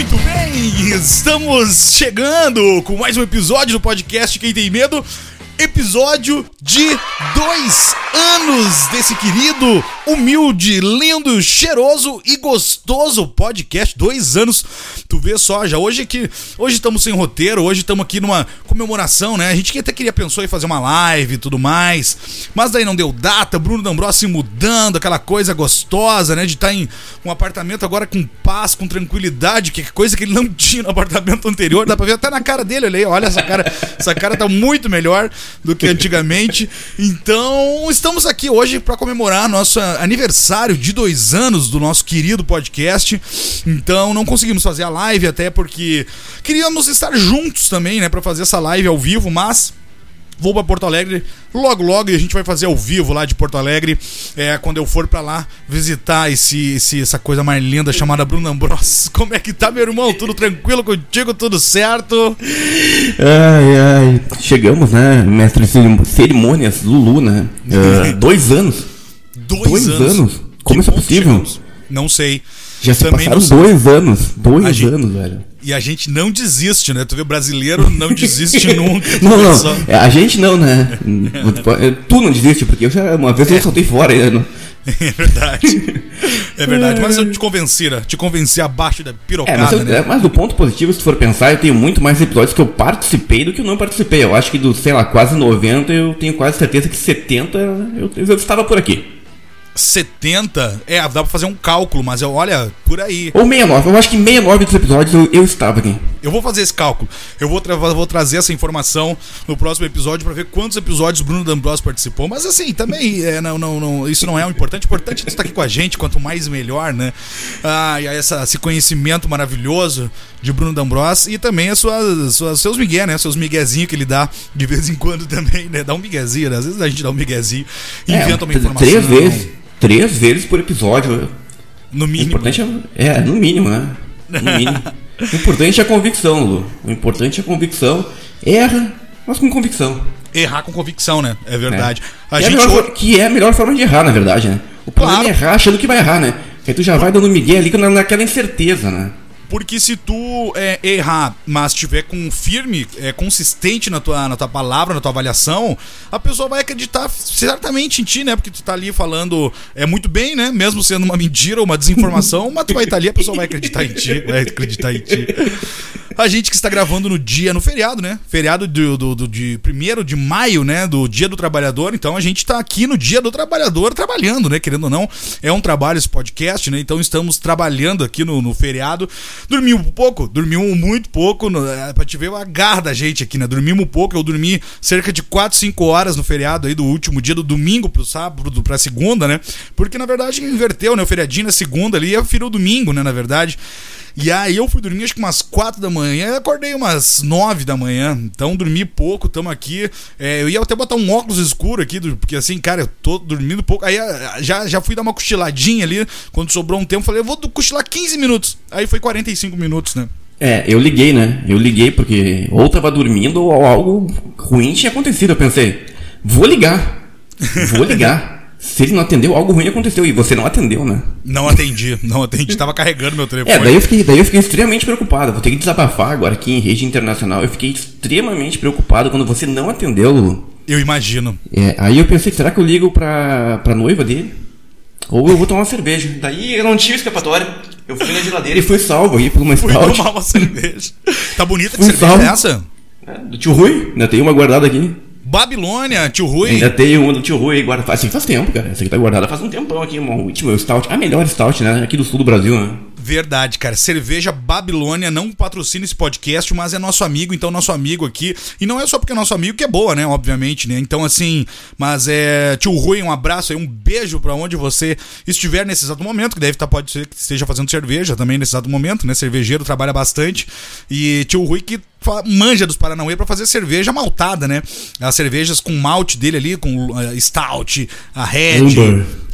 Muito bem, estamos chegando com mais um episódio do podcast Quem Tem Medo. Episódio de dois anos desse querido, humilde, lindo, cheiroso e gostoso podcast. Dois anos, tu vê só, já hoje que hoje estamos sem roteiro, hoje estamos aqui numa comemoração, né? A gente até queria pensou em fazer uma live e tudo mais, mas daí não deu data. Bruno D'Ambrosio se mudando, aquela coisa gostosa, né? De estar em um apartamento agora com paz, com tranquilidade, que é coisa que ele não tinha no apartamento anterior. Dá pra ver até na cara dele, olha aí, olha essa cara, essa cara tá muito melhor do que antigamente. Então, estamos aqui hoje para comemorar nosso aniversário de dois anos do nosso querido podcast. Então, não conseguimos fazer a live até porque queríamos estar juntos também, né, para fazer essa live ao vivo, mas vou para Porto Alegre logo logo e a gente vai fazer ao vivo lá de Porto Alegre é, quando eu for para lá visitar esse, esse, essa coisa mais linda chamada Bruno Ambros. Como é que tá, meu irmão? Tudo tranquilo contigo? Tudo certo? Ai, ai. Chegamos, né? Mestre de cerimônias, Lulu, né? Uh, dois anos. Dois, dois anos. anos. Como isso é possível? Não sei. Já se Também passaram dois anos. Dois gente, anos, velho. E a gente não desiste, né? Tu vê, brasileiro não desiste nunca. não, não. Só... É, a gente não, né? tu não desiste, porque eu já uma vez é. eu soltei fora. Eu É verdade. É verdade. Mas eu te convenci, né? Te convenci abaixo da pirocada, é, mas, eu, né? mas do ponto positivo, se tu for pensar, eu tenho muito mais episódios que eu participei do que eu não participei. Eu acho que dos, sei lá, quase 90, eu tenho quase certeza que 70 eu, eu estava por aqui. 70, é, dá pra fazer um cálculo, mas eu, olha, por aí. Ou 69, eu acho que 69 dos episódios eu, eu estava aqui. Eu vou fazer esse cálculo. Eu vou, tra vou trazer essa informação no próximo episódio para ver quantos episódios Bruno D'Ambrosio participou. Mas assim, também, é, não, não, não, isso não é o importante. O importante é estar aqui com a gente, quanto mais melhor, né? Ah, e essa, esse conhecimento maravilhoso de Bruno D'Ambrosio e também as suas, suas, seus migué, né? Seus miguezinhos que ele dá de vez em quando também, né? Dá um miguezinho, né? Às vezes a gente dá um miguezinho, inventa é, uma informação. Três vezes três vezes por episódio. No mínimo. O importante é, é no mínimo, né? No mínimo. o importante é a convicção, Lu. O importante é a convicção. Erra, mas com convicção. Errar com convicção, né? É verdade. É. A que, gente... é a melhor, que é a melhor forma de errar, na verdade, né? O problema claro. é errar achando que vai errar, né? Porque aí tu já vai dando migué ali naquela incerteza, né? Porque se tu é, errar, mas tiver com firme, é, consistente na tua, na tua palavra, na tua avaliação, a pessoa vai acreditar certamente em ti, né? Porque tu tá ali falando é muito bem, né? Mesmo sendo uma mentira ou uma desinformação, mas tu vai estar tá ali, a pessoa vai acreditar em ti, vai acreditar em ti. A gente que está gravando no dia, no feriado, né? Feriado do, do, do de 1 de maio, né? Do Dia do Trabalhador. Então a gente está aqui no Dia do Trabalhador trabalhando, né? Querendo ou não, é um trabalho esse podcast, né? Então estamos trabalhando aqui no, no feriado. Dormimos pouco, dormimos muito pouco, é, pra te ver a garra da gente aqui, né? Dormimos pouco, eu dormi cerca de 4, 5 horas no feriado aí do último dia do domingo pro sábado, pra segunda, né? Porque na verdade inverteu, né? O feriadinho na segunda ali, firo o domingo, né? Na verdade. E aí eu fui dormir acho que umas 4 da manhã acordei umas 9 da manhã. Então dormi pouco, tamo aqui. É, eu ia até botar um óculos escuro aqui, porque assim, cara, eu tô dormindo pouco. Aí já, já fui dar uma cochiladinha ali. Quando sobrou um tempo, falei, eu vou cochilar 15 minutos. Aí foi 45 minutos, né? É, eu liguei, né? Eu liguei porque ou tava dormindo ou algo ruim tinha acontecido. Eu pensei, vou ligar. Vou ligar. Se ele não atendeu, algo ruim aconteceu. E você não atendeu, né? Não atendi, não atendi. Tava carregando meu telefone. É, daí eu, fiquei, daí eu fiquei extremamente preocupado. Vou ter que desabafar agora aqui em rede internacional. Eu fiquei extremamente preocupado quando você não atendeu, Lu. Eu imagino. É, aí eu pensei, será que eu ligo pra, pra noiva dele? Ou eu vou tomar uma cerveja. Daí eu não tinha escapatória. Eu fui na geladeira e fui salvo aí por uma Fui tomar uma cerveja. Tá bonita que cerveja salvo. é essa? É, do tio Rui. Ainda tem uma guardada aqui. Babilônia, tio Rui. Ainda tem uma do tio Rui guardada. Assim, faz tempo, cara. Essa aqui tá guardada faz um tempão aqui, uma última stout. A melhor stout, né? Aqui do sul do Brasil, né? Verdade, cara. Cerveja Babilônia não patrocina esse podcast, mas é nosso amigo, então nosso amigo aqui. E não é só porque é nosso amigo que é boa, né? Obviamente, né? Então, assim, mas é. Tio Rui, um abraço aí, um beijo para onde você estiver nesse exato momento, que deve estar, tá, pode ser que esteja fazendo cerveja também nesse exato momento, né? Cervejeiro trabalha bastante. E tio Rui que manja dos Paranauê para fazer cerveja maltada, né? As cervejas com malte dele ali, com uh, stout, a red,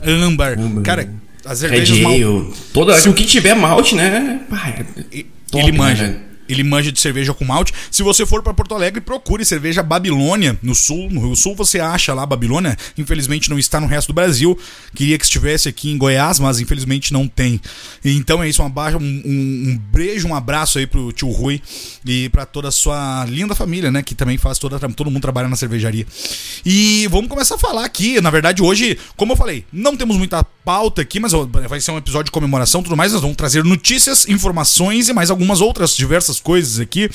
amber. amber. Cara, as cervejas Red mal... toda, Se... o que tiver malte, né? é top, ele né, manja. Né? Ele manja de cerveja com malte. Se você for para Porto Alegre, procure cerveja Babilônia no sul. No Rio Sul você acha lá Babilônia. Infelizmente não está no resto do Brasil. Queria que estivesse aqui em Goiás, mas infelizmente não tem. Então é isso. Um, um, um, beijo, um abraço aí pro tio Rui e para toda a sua linda família, né? Que também faz toda. Todo mundo trabalha na cervejaria. E vamos começar a falar aqui. Na verdade, hoje, como eu falei, não temos muita pauta aqui, mas vai ser um episódio de comemoração tudo mais. Nós vamos trazer notícias, informações e mais algumas outras diversas essas coisas aqui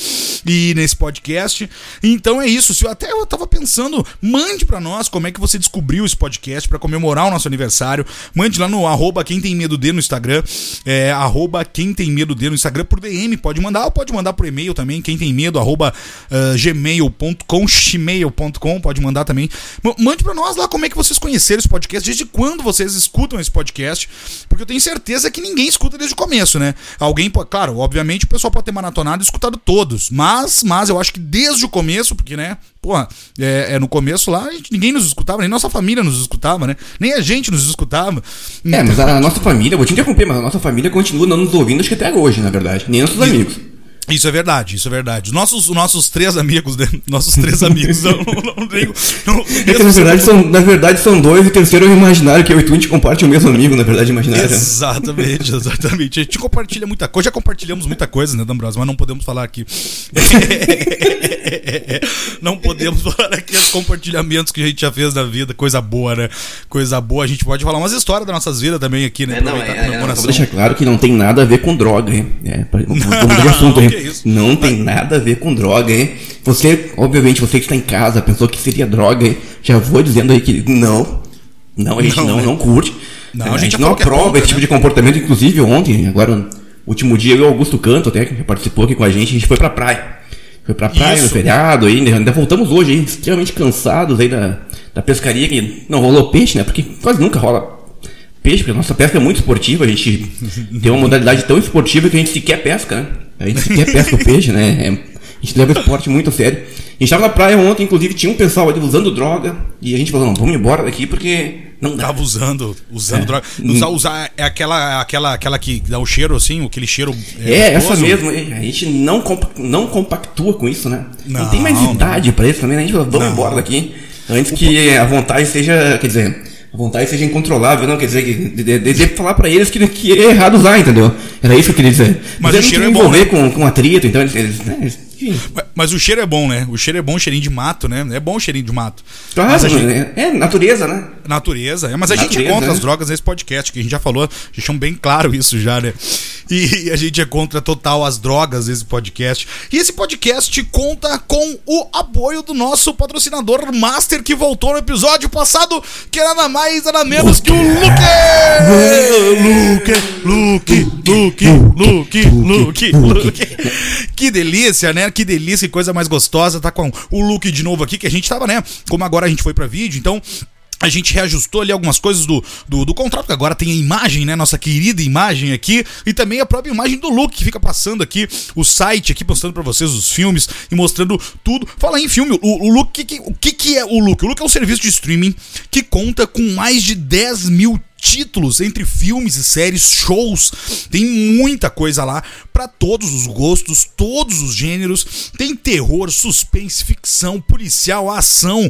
e nesse podcast. Então é isso. Se eu, até eu tava pensando, mande para nós como é que você descobriu esse podcast para comemorar o nosso aniversário. Mande lá no arroba quem tem medo de no Instagram. É, arroba quem tem medo de no Instagram por DM. Pode mandar ou pode mandar por e-mail também. Quem tem medo, arroba uh, gmail.com, gmail.com. Pode mandar também. M mande para nós lá como é que vocês conheceram esse podcast. Desde quando vocês escutam esse podcast. Porque eu tenho certeza que ninguém escuta desde o começo, né? Alguém, claro, obviamente o pessoal pode ter maratonado escutado todos. Mas, mas eu acho que desde o começo, porque, né, porra, é, é no começo lá, gente, ninguém nos escutava, nem nossa família nos escutava, né? Nem a gente nos escutava. É, mas a nossa família, vou te interromper, mas a nossa família continua não nos ouvindo, acho que até hoje, na verdade. Nem nossos amigos. Isso é verdade, isso é verdade. Os nossos, nossos três amigos, né? nossos três amigos, não, digo, é que, na, verdade, são, na verdade são dois e o terceiro é o imaginário, que eu e tu a gente compartilha o mesmo amigo, na verdade, imaginário. Exatamente, exatamente. A gente compartilha muita coisa, já compartilhamos muita coisa, né, D'Ambrosio? Mas não podemos falar aqui. não podemos falar aqui os compartilhamentos que a gente já fez na vida, coisa boa, né? Coisa boa. A gente pode falar umas histórias das nossas vidas também aqui, né? É, não, é, é, Vou deixar claro que não tem nada a ver com droga, hein? É, vamos, vamos assunto, hein? Isso? Não tem nada a ver com droga, hein? Você, obviamente, você que está em casa, pensou que seria droga, hein? Já vou dizendo aí que não. Não, a gente não, não, é. não curte. Não, a, a gente, não aprova esse tipo né? de comportamento, inclusive ontem, agora, último dia, eu o Augusto Canto, até, que participou aqui com a gente, a gente foi pra praia. Foi pra praia Isso. no feriado aí, ainda voltamos hoje extremamente cansados aí da, da pescaria, que não rolou peixe, né? Porque quase nunca rola peixe, porque a nossa pesca é muito esportiva, a gente tem uma modalidade tão esportiva que a gente sequer pesca, né? A gente sequer pesca o peixe, né? É, a gente leva o esporte muito a sério. A gente tava na praia ontem, inclusive, tinha um pessoal ali usando droga, e a gente falou, não, vamos embora daqui porque não dá. Tava usando, usando é. droga. Usar, usar é aquela, aquela, aquela que dá o cheiro assim, aquele cheiro. É, é essa mesmo. A gente não, compa não compactua com isso, né? Não, não tem mais idade para isso também, né? A gente falou, vamos não. embora daqui. Antes que a vontade seja, quer dizer, a vontade seja incontrolável, não quer dizer que de, de, de falar para eles que, que é errado usar, entendeu? Era isso que eu queria dizer. Mas, Mas o cheiro é bom, né? com, com atrito, então eles, eles, né, eles mas, mas, o cheiro é bom, né? O cheiro é bom, cheirinho de mato, né? É bom o cheirinho de mato. Claro, mas gente... é, é, natureza, né? Natureza. É, mas a natureza, gente é contra né? as drogas nesse podcast, que a gente já falou, deixou bem claro isso já, né? E a gente é contra total as drogas nesse podcast. E esse podcast conta com o apoio do nosso patrocinador Master, que voltou no episódio passado, que é nada mais, nada menos que o Luke! Luke, Luke, Luke, Luke, Luke, Luke. Que delícia, né? Que delícia, que coisa mais gostosa. Tá com o Luke de novo aqui, que a gente tava, né? Como agora a gente foi pra vídeo, então a gente reajustou ali algumas coisas do, do, do, contrato, que agora tem a imagem, né? Nossa querida imagem aqui. E também a própria imagem do Luke, que fica passando aqui o site aqui, mostrando para vocês os filmes e mostrando tudo. Fala em filme, o, o Luke, que, o que, que é o Luke? O Luke é um serviço de streaming que conta com mais de 10 mil títulos entre filmes e séries, shows. Tem muita coisa lá para todos os gostos, todos os gêneros. Tem terror, suspense, ficção, policial, ação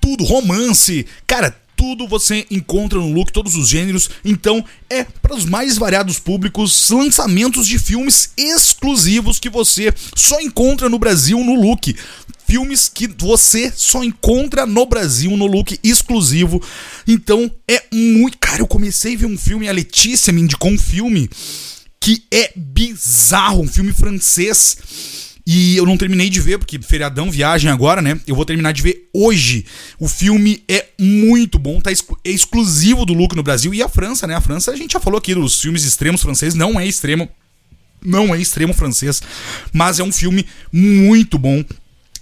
tudo, romance, cara, tudo você encontra no Look, todos os gêneros. Então é para os mais variados públicos, lançamentos de filmes exclusivos que você só encontra no Brasil no Look. Filmes que você só encontra no Brasil no look exclusivo. Então é muito. Cara, eu comecei a ver um filme, a Letícia me indicou um filme que é bizarro, um filme francês e eu não terminei de ver, porque feriadão, viagem agora, né? Eu vou terminar de ver hoje. O filme é muito bom, tá é exclusivo do Luke no Brasil. E a França, né? A França, a gente já falou aqui dos filmes extremos franceses, não é extremo. Não é extremo francês, mas é um filme muito bom.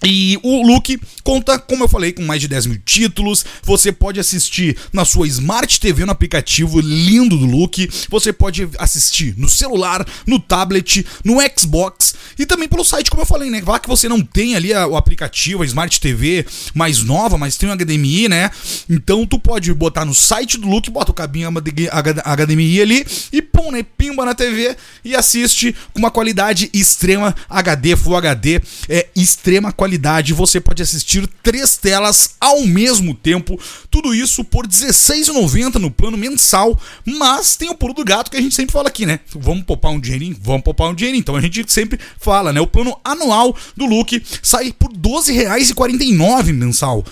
E o Look conta, como eu falei, com mais de 10 mil títulos. Você pode assistir na sua Smart TV no aplicativo lindo do Look. Você pode assistir no celular, no tablet, no Xbox e também pelo site, como eu falei, né? Lá que você não tem ali a, o aplicativo, a Smart TV mais nova, mas tem um HDMI, né? Então tu pode botar no site do Look, bota o cabinho HDMI ali e pum, né? Pimba na TV e assiste com uma qualidade extrema HD, Full HD, é extrema qualidade qualidade, você pode assistir três telas ao mesmo tempo. Tudo isso por R$16,90 no plano mensal. Mas tem o pulo do gato que a gente sempre fala aqui, né? Vamos poupar um dinheirinho? Vamos poupar um dinheirinho. Então a gente sempre fala, né? O plano anual do Look sai por R$12,49 mensal. Uh,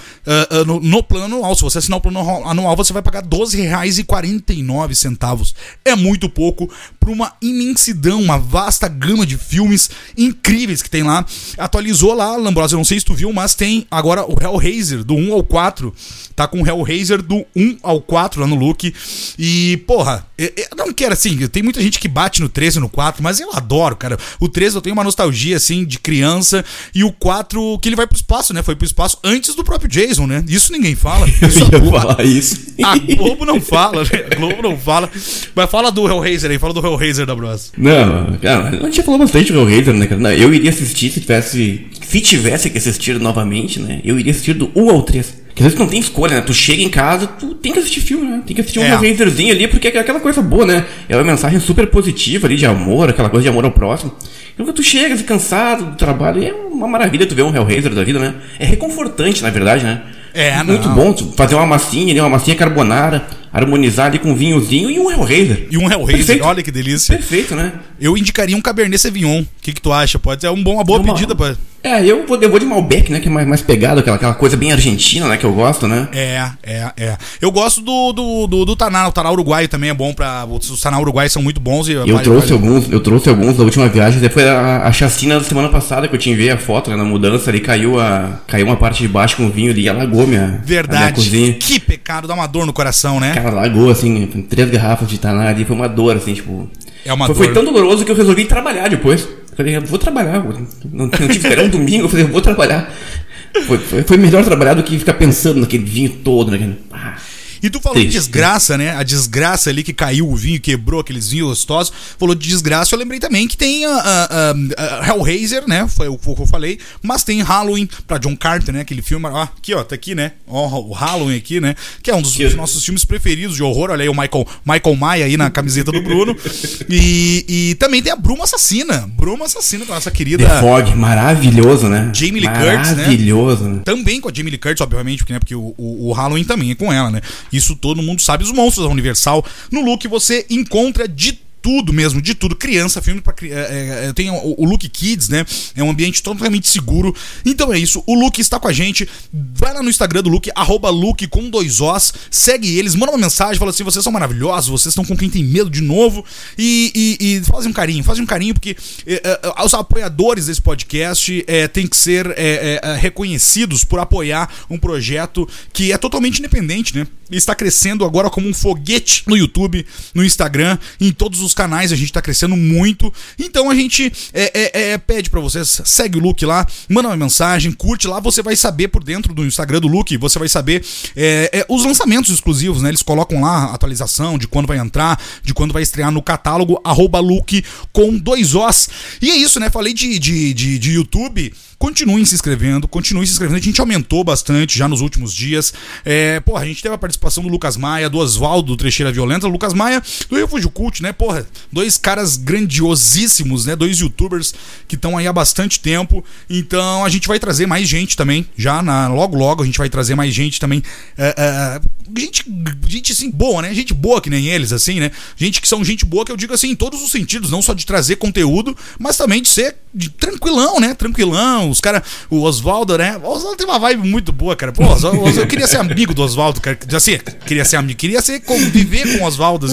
uh, no, no, plano anual. Se você assinar o plano anual, você vai pagar R$12,49. É muito pouco para uma imensidão, uma vasta gama de filmes incríveis que tem lá. Atualizou lá, Lamborghini eu não sei se tu viu, mas tem agora o Hellraiser, do 1 ao 4. Tá com o Hellraiser do 1 ao 4 lá no look. E, porra, eu, eu não quero assim, tem muita gente que bate no 13 e no 4, mas eu adoro, cara. O 13 eu tenho uma nostalgia, assim, de criança. E o 4, que ele vai pro espaço, né? Foi pro espaço antes do próprio Jason, né? Isso ninguém fala. Isso eu ia falar isso. A Globo não fala, né? A Globo não fala. Mas fala do Hellraiser aí, fala do Hellraiser da Bros. Não, cara, a gente já falou bastante do Hellraiser, né, cara? Eu iria assistir se tivesse. Se tivesse que assistir novamente, né? Eu iria assistir do 1 ao 3. Porque às vezes não tem escolha, né? Tu chega em casa, tu tem que assistir filme, né? Tem que assistir um é. Hellraiserzinho ali, porque é aquela coisa boa, né? É uma mensagem super positiva ali de amor, aquela coisa de amor ao próximo. Então tu chegas cansado do trabalho, é uma maravilha tu ver um Hellraiser da vida, né? É reconfortante, na verdade, né? É, Muito não. bom fazer uma massinha ali, uma massinha carbonara, harmonizar ali com um vinhozinho e um Hellraiser. E um Hellraiser, Perfeito. olha que delícia. Perfeito, né? Eu indicaria um Cabernet Sauvignon. O que, que tu acha? Pode ser um bom, uma boa uma, pedida pra... É, eu vou, eu vou de Malbec, né? Que é mais, mais pegado, aquela, aquela coisa bem argentina, né? Que eu gosto, né? É, é, é. Eu gosto do, do, do, do Taná. O Taná uruguaio também é bom pra. Os Taná uruguaios são muito bons. E eu vale, trouxe vale... alguns, eu trouxe alguns da última viagem. Depois a, a chacina da semana passada que eu te enviei a foto, né? Na mudança ali, caiu, a, caiu uma parte de baixo com vinho ali e alagou minha, Verdade. minha cozinha. Que pecado, dá uma dor no coração, né? Cara, alagou, assim, três garrafas de Taná ali, foi uma dor, assim, tipo. É uma foi, dor. foi tão doloroso que eu resolvi trabalhar depois. Falei, eu vou trabalhar. Não, não tive era um domingo, eu falei, eu vou trabalhar. Foi, foi, foi, melhor trabalhar do que ficar pensando naquele vinho todo, naquele. Ah. E tu falou Triste. de desgraça, né? A desgraça ali que caiu o vinho, quebrou aqueles vinhos gostosos. Falou de desgraça, eu lembrei também que tem a, a, a Hellraiser, né? Foi o que eu falei. Mas tem Halloween pra John Carter, né? Aquele filme. Ó, aqui, ó, tá aqui, né? Ó, o Halloween aqui, né? Que é um dos que... nossos filmes preferidos de horror. Olha aí o Michael, Michael Maia aí na camiseta do Bruno. e, e também tem a Bruma Assassina. Bruma Assassina com a nossa querida. The Fog, maravilhoso, né? Jamie Lee Curtis, né? Maravilhoso, né? Também com a Jamie Lee Curtis, obviamente, porque, né? porque o, o, o Halloween também é com ela, né? Isso todo mundo sabe. Os monstros da Universal. No look você encontra de tudo mesmo, de tudo. Criança, filme para é, é, tem o, o Look Kids, né? É um ambiente totalmente seguro. Então é isso. O Luke está com a gente. Vai lá no Instagram do Luke, arroba Luke com dois Os. Segue eles, manda uma mensagem, fala assim: vocês são maravilhosos, vocês estão com quem tem medo de novo. E, e, e fazem um carinho, fazem um carinho, porque é, é, os apoiadores desse podcast é, têm que ser é, é, reconhecidos por apoiar um projeto que é totalmente independente, né? Está crescendo agora como um foguete no YouTube, no Instagram, em todos os canais, a gente tá crescendo muito. Então a gente é, é, é, pede para vocês, segue o Luke lá, manda uma mensagem, curte lá, você vai saber por dentro do Instagram do Luke, você vai saber é, é, os lançamentos exclusivos, né? Eles colocam lá a atualização de quando vai entrar, de quando vai estrear no catálogo, arroba Luke com dois Os. E é isso, né? Falei de, de, de, de YouTube. Continuem se inscrevendo, continuem se inscrevendo. A gente aumentou bastante já nos últimos dias. É, porra, a gente teve a participação do Lucas Maia, do Oswaldo do Trecheira Violenta, Lucas Maia do Refúgio Cult, né? Porra, dois caras grandiosíssimos, né? Dois youtubers que estão aí há bastante tempo. Então a gente vai trazer mais gente também. Já na, logo, logo a gente vai trazer mais gente também. É, é, gente, gente assim, boa, né? Gente boa que nem eles, assim, né? Gente que são gente boa, que eu digo assim, em todos os sentidos, não só de trazer conteúdo, mas também de ser de, tranquilão, né? Tranquilão os caras, o Oswaldo, né? O Oswaldo tem uma vibe muito boa, cara. Pô, Oswaldo, eu queria ser amigo do Oswaldo, cara. Assim, queria ser amigo, queria ser conviver com o Oswaldo.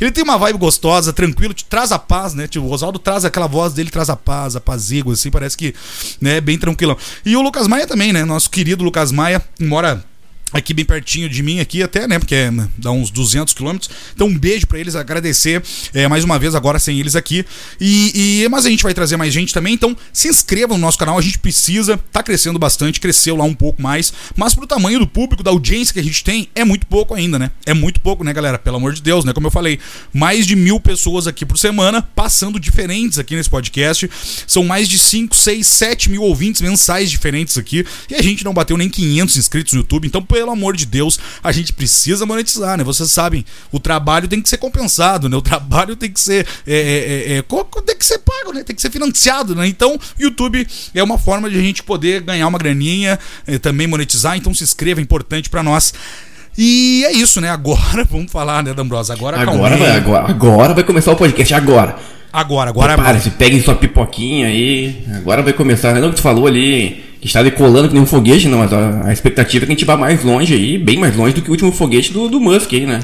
Ele tem uma vibe gostosa, tranquilo, te traz a paz, né? Tipo, o Oswaldo traz aquela voz dele, traz a paz, a pazígua, assim, parece que, né, bem tranquilão. E o Lucas Maia também, né? Nosso querido Lucas Maia, mora aqui bem pertinho de mim aqui até, né, porque é, dá uns 200 quilômetros. Então um beijo para eles, agradecer é, mais uma vez agora sem eles aqui. E, e, mas a gente vai trazer mais gente também, então se inscreva no nosso canal, a gente precisa, tá crescendo bastante, cresceu lá um pouco mais, mas pro tamanho do público, da audiência que a gente tem, é muito pouco ainda, né? É muito pouco, né, galera? Pelo amor de Deus, né? Como eu falei, mais de mil pessoas aqui por semana, passando diferentes aqui nesse podcast. São mais de 5, 6, 7 mil ouvintes mensais diferentes aqui. E a gente não bateu nem 500 inscritos no YouTube, então, pelo amor de Deus, a gente precisa monetizar, né? Vocês sabem, o trabalho tem que ser compensado, né? O trabalho tem que ser. É, é, é, é tem que ser pago, né? Tem que ser financiado, né? Então, YouTube é uma forma de a gente poder ganhar uma graninha, é, também monetizar. Então, se inscreva, é importante para nós. E é isso, né? Agora, vamos falar, né, D'Ambrosa? Agora, agora vai, agora, agora vai começar o podcast, agora. Agora, agora. Prepare-se, peguem sua pipoquinha aí. Agora vai começar, né? Não que tu falou ali que está decolando que nem um foguete, não, mas a, a, expectativa é que a gente vá mais longe aí, bem mais longe do que o último foguete do, do Musk aí, né?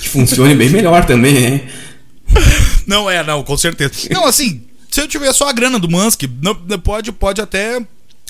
Que funcione bem melhor também, hein? Não é, não, com certeza. Não, assim, se eu tiver só a grana do Musk, não, pode, pode até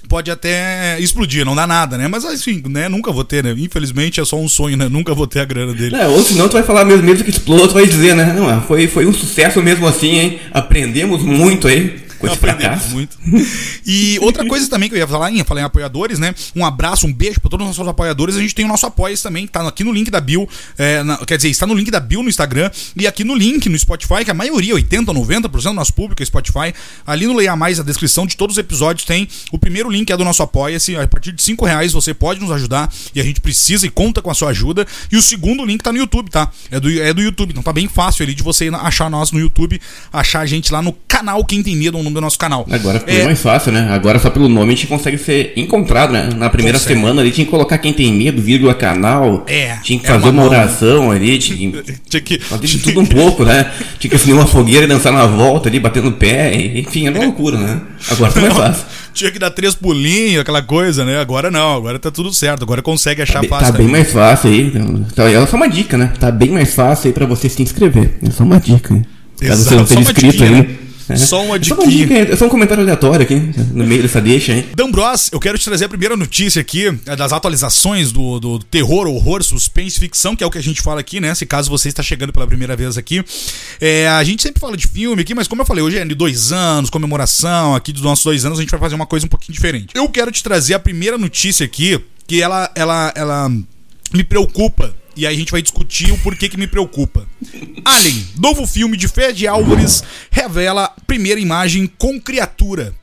pode até explodir, não dá nada, né? Mas assim, né? Nunca vou ter, né? Infelizmente é só um sonho, né? Nunca vou ter a grana dele. É, ou senão tu vai falar mesmo, mesmo que explode, tu vai dizer, né? Não, foi, foi um sucesso mesmo assim, hein? Aprendemos muito aí fracasso. muito. E outra coisa também que eu ia falar, ia falar em apoiadores, né? Um abraço, um beijo para todos os nossos apoiadores. A gente tem o nosso apoio também, tá aqui no link da bio. É, na, quer dizer, está no link da bio no Instagram e aqui no link no Spotify, que a maioria, 80, 90% do nosso público é Spotify. Ali no Leia Mais, a descrição de todos os episódios tem. O primeiro link é do nosso apoia-se. A partir de 5 reais você pode nos ajudar e a gente precisa e conta com a sua ajuda. E o segundo link tá no YouTube, tá? É do, é do YouTube. Então tá bem fácil ali de você achar nós no YouTube, achar a gente lá no canal Quem Tem Medo, o nome do nosso canal. Agora ficou é... mais fácil, né? Agora só pelo nome a gente consegue ser encontrado, né? Na primeira consegue. semana ali tinha que colocar quem tem medo, vírgula canal. É. Tinha que fazer uma, uma oração ali, tinha que. tinha que. Fazer de tudo um pouco, né? Tinha que acender uma fogueira e dançar na volta ali, batendo pé. Enfim, era uma loucura, né? Agora tá mais fácil. tinha que dar três pulinhos, aquela coisa, né? Agora não, agora tá tudo certo. Agora consegue achar tá bem, fácil. Tá bem mais fácil aí. Então, é só uma dica, né? Tá bem mais fácil aí pra você se inscrever. É só uma dica. Caso você não tenha inscrito ainda. É. Só uma dica. É só um comentário aleatório aqui, no meio dessa deixa, hein? Dambros, eu quero te trazer a primeira notícia aqui é das atualizações do, do terror, horror, suspense, ficção, que é o que a gente fala aqui, né? Se caso você está chegando pela primeira vez aqui. É, a gente sempre fala de filme aqui, mas como eu falei, hoje é de dois anos, comemoração aqui dos nossos dois anos, a gente vai fazer uma coisa um pouquinho diferente. Eu quero te trazer a primeira notícia aqui, que ela, ela, ela me preocupa e aí a gente vai discutir o porquê que me preocupa. Alien, novo filme de Fed Álvares, revela primeira imagem com criatura.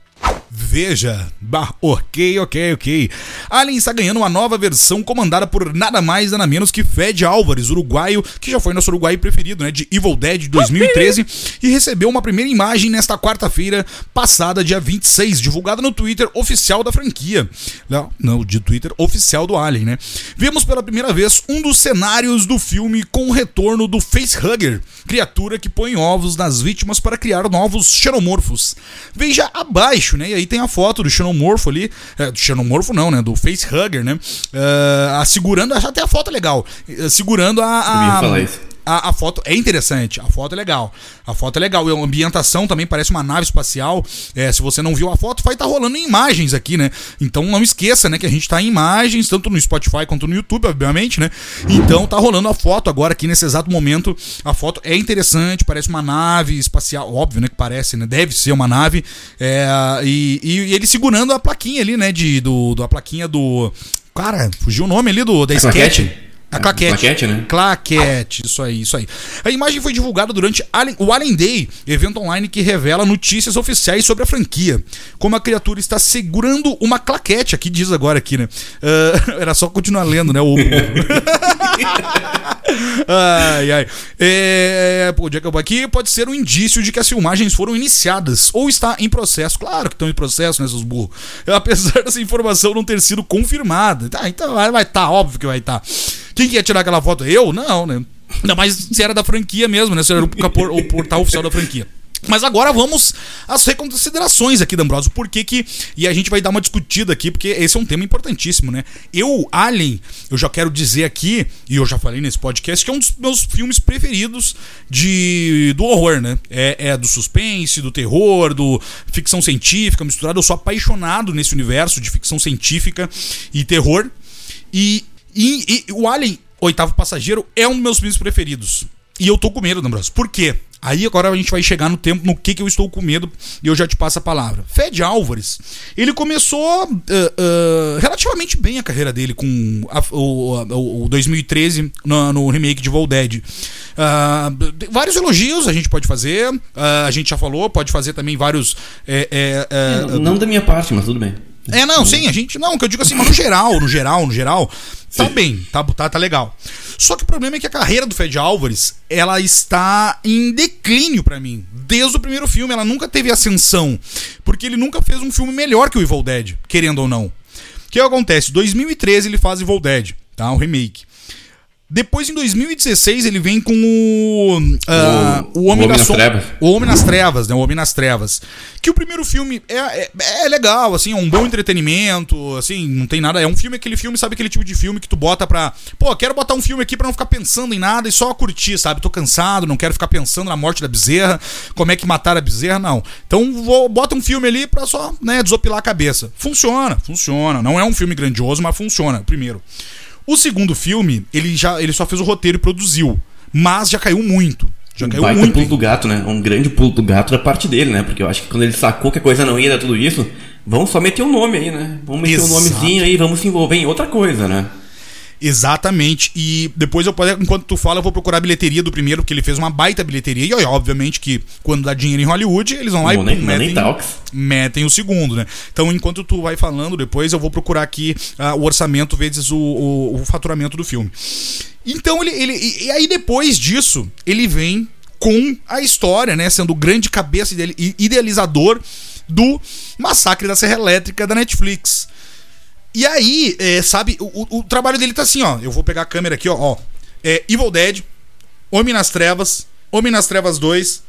Veja. Bah, ok, ok, ok. Alien está ganhando uma nova versão comandada por nada mais nada menos que Fed Álvares, uruguaio, que já foi nosso uruguaio preferido, né, de Evil Dead de 2013, e recebeu uma primeira imagem nesta quarta-feira passada, dia 26, divulgada no Twitter oficial da franquia. Não, não, de Twitter oficial do Alien, né? Vemos pela primeira vez um dos cenários do filme com o retorno do Facehugger, criatura que põe ovos nas vítimas para criar novos xenomorfos. Veja abaixo, né? E aí tem a foto do xenomorfo ali. É, do xenomorfo não, né? Do facehugger, né? Uh, segurando, até a foto é legal. Uh, segurando a. a a, a, foto é interessante, a foto é legal. A foto é legal. E a ambientação também parece uma nave espacial. É, se você não viu a foto, vai estar tá rolando em imagens aqui, né? Então não esqueça, né, que a gente tá em imagens, tanto no Spotify quanto no YouTube, obviamente, né? Então tá rolando a foto agora aqui nesse exato momento. A foto é interessante, parece uma nave espacial, óbvio, né? Que parece, né? Deve ser uma nave. É, e, e, ele segurando a plaquinha ali, né? De, do, do, a plaquinha do. Cara, fugiu o nome ali do, da sketch. A claquete. Claquete, né? Claquete, isso aí, isso aí. A imagem foi divulgada durante o Alien Day, evento online que revela notícias oficiais sobre a franquia. Como a criatura está segurando uma claquete, aqui diz agora aqui, né? Uh, era só continuar lendo, né? O... ai, ai. É, pô, onde é que eu vou aqui? Pode ser um indício de que as filmagens foram iniciadas ou está em processo. Claro que estão em processo, né, seus burros? Apesar dessa informação não ter sido confirmada. Tá, então vai estar, tá, óbvio que vai estar. Tá. Quem que ia tirar aquela foto? Eu? Não, né? Ainda mais se era da franquia mesmo, né? Se era o, portal oficial da franquia. Mas agora vamos às reconsiderações aqui, D'Ambrosio. Por que que... E a gente vai dar uma discutida aqui, porque esse é um tema importantíssimo, né? Eu, Alien, eu já quero dizer aqui, e eu já falei nesse podcast, que é um dos meus filmes preferidos de do horror, né? É, é do suspense, do terror, do ficção científica misturado. Eu sou apaixonado nesse universo de ficção científica e terror. E E, e o Alien, Oitavo Passageiro, é um dos meus filmes preferidos. E eu tô com medo, D'Ambrosio. Por quê? Aí agora a gente vai chegar no tempo no que, que eu estou com medo e eu já te passo a palavra. Fed Álvares, ele começou uh, uh, relativamente bem a carreira dele com a, o, o, 2013 no, no, remake de Evil Dead. Uh, vários elogios a gente pode fazer, a gente já falou, pode fazer também vários. É, não, não da minha parte, mas tudo bem. É, não, sim, a gente. Não, que eu digo assim, mas no geral, no geral, no geral, tá sim. bem, tá, tá, tá legal. Só que o problema é que a carreira do Fed Álvares, ela está em declínio para mim. Desde o primeiro filme, ela nunca teve ascensão. Porque ele nunca fez um filme melhor que o Evil Dead, querendo ou não. O que acontece? 2013 ele faz Evil Dead, tá? O remake. Depois, em 2016, ele vem com o. Uh, o, o, Homem, o Homem nas Trevas. O Homem nas Trevas, né? O Homem nas Trevas. Que o primeiro filme é, é, é, legal, assim, é um bom entretenimento, assim, não tem nada. É um filme, aquele filme, sabe aquele tipo de filme que tu bota pra. Pô, quero botar um filme aqui pra não ficar pensando em nada e só curtir, sabe? Tô cansado, não quero ficar pensando na morte da bezerra, como é que mataram a bezerra, não. Então, vou, bota um filme ali pra só, né, desopilar a cabeça. Funciona, funciona. Não é um filme grandioso, mas funciona, primeiro. O segundo filme, ele já ele só fez o roteiro e produziu, mas já caiu muito. Já caiu Baita muito. pulo do gato, né? Um grande pulo do gato da parte dele, né? Porque eu acho que quando ele sacou que a coisa não ia dar tudo isso, vamos só meter o um nome aí, né? Vamos meter o um nomezinho aí, vamos se envolver em outra coisa, né? Exatamente. E depois eu enquanto tu fala, eu vou procurar a bilheteria do primeiro, porque ele fez uma baita bilheteria. E obviamente que quando dá dinheiro em Hollywood, eles vão lá Money, e pum, metem, metem o segundo, né? Então, enquanto tu vai falando, depois eu vou procurar aqui uh, o orçamento vezes o, o, o, faturamento do filme. Então ele, ele. E aí depois disso, ele vem com a história, né? Sendo o grande cabeça idealizador do Massacre da Serra Elétrica da Netflix. E aí, é, sabe, o, o, trabalho dele tá assim, ó. Eu vou pegar a câmera aqui, ó. ó é, Evil Dead, Homem nas Trevas, Homem nas Trevas 2,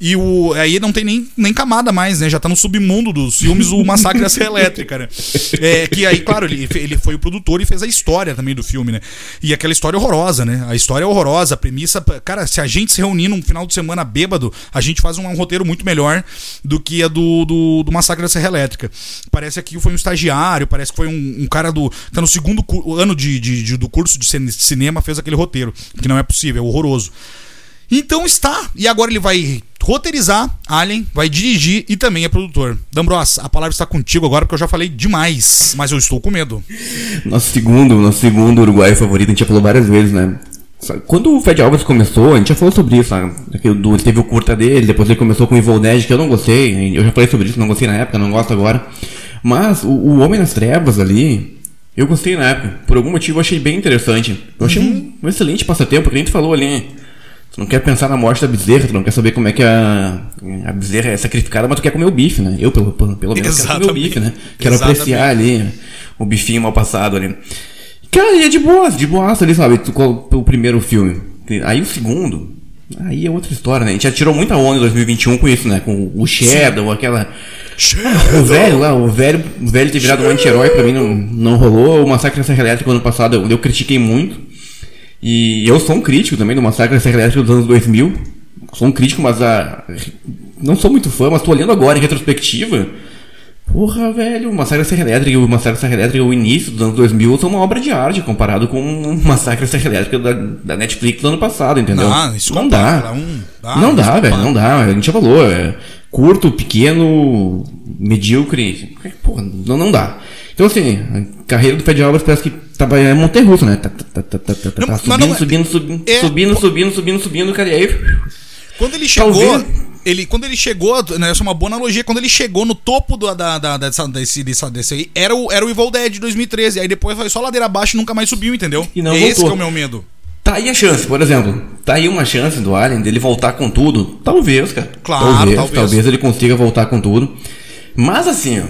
e o, aí não tem nem, nem camada mais, né? Já tá no submundo dos filmes o Massacre da Serra Elétrica, né? É, que aí, claro, ele, ele foi o produtor e fez a história também do filme, né? E aquela história horrorosa, né? A história é horrorosa, a premissa. Cara, se a gente se reunir num final de semana bêbado, a gente faz um, um roteiro muito melhor do que a do, do, do, Massacre da Serra Elétrica. Parece que foi um estagiário, parece que foi um, um cara do. tá no segundo ano de, de, de, do curso de cinema, fez aquele roteiro. Que não é possível, é horroroso. Então está. E agora ele vai roteirizar Alien, vai dirigir e também é produtor. D'Ambros, a palavra está contigo agora porque eu já falei demais, mas eu estou com medo. Nosso segundo, nosso segundo Uruguai favorito, a gente já falou várias vezes, né? Quando o Fed Alves começou, a gente já falou sobre isso, sabe? Ele teve o curta dele, depois ele começou com o Evil Dead, que eu não gostei, eu já falei sobre isso, não gostei na época, não gosto agora. Mas o, o Homem nas Trevas ali, eu gostei na época. Por algum motivo eu achei bem interessante. Eu achei uhum. um, um excelente passatempo, que a gente falou ali. Tu não quer pensar na morte da bezerra, tu não quer saber como é que a, a bezerra é sacrificada, mas tu quer comer o bife, né? Eu, pelo, pelo menos, Exatamente. quero comer o bife, né? Quero Exatamente. apreciar ali o bifinho mal passado ali. Cara, é de boas, de boas ali, sabe? Tu, o primeiro filme. Aí o segundo, aí é outra história, né? A gente já tirou muita onda em 2021 com isso, né? Com o Shadow, Sim. aquela. Shadow. O velho lá, o velho, o velho ter virado Shadow. um anti-herói pra mim não, não rolou. O Massacre da Serra Elétrica ano passado eu, eu critiquei muito. E eu sou um crítico também do Massacre da Serra Elétrica dos anos 2000. Sou um crítico, mas a... não sou muito fã, mas tô olhando agora em retrospectiva. Porra, velho, o Massacre da Serra Elétrica e o Massacre da Serra Elétrica, o início dos anos 2000, são uma obra de arte comparado com o Massacre da Serra Elétrica da, da Netflix do ano passado, entendeu? Não, isso não dá. Um... Ah, não dá, velho, não dá. A gente já falou, é curto, pequeno, medíocre. Porra, não, não dá. Então, assim, a carreira do Fed Alves parece que tava é montanha russa, né? Tá, tá, tá, tá, tá, tá, subindo, não, subindo, subindo, é... subindo, subindo, subindo, subindo, cara, e aí... Quando ele chegou... Talvez... Ele, quando ele chegou, né, essa é uma boa analogia, quando ele chegou no topo do, da, da, dessa, desse, dessa, desse aí, era o, era o Evil Dead de 2013. Aí depois foi só ladeira abaixo e nunca mais subiu, entendeu? E não é voltou. esse que é o meu medo. Tá aí a chance, por exemplo. Tá aí uma chance do Alien dele voltar com tudo. Talvez, cara. Claro, talvez. Talvez, talvez ele consiga voltar com tudo. Mas assim, ó,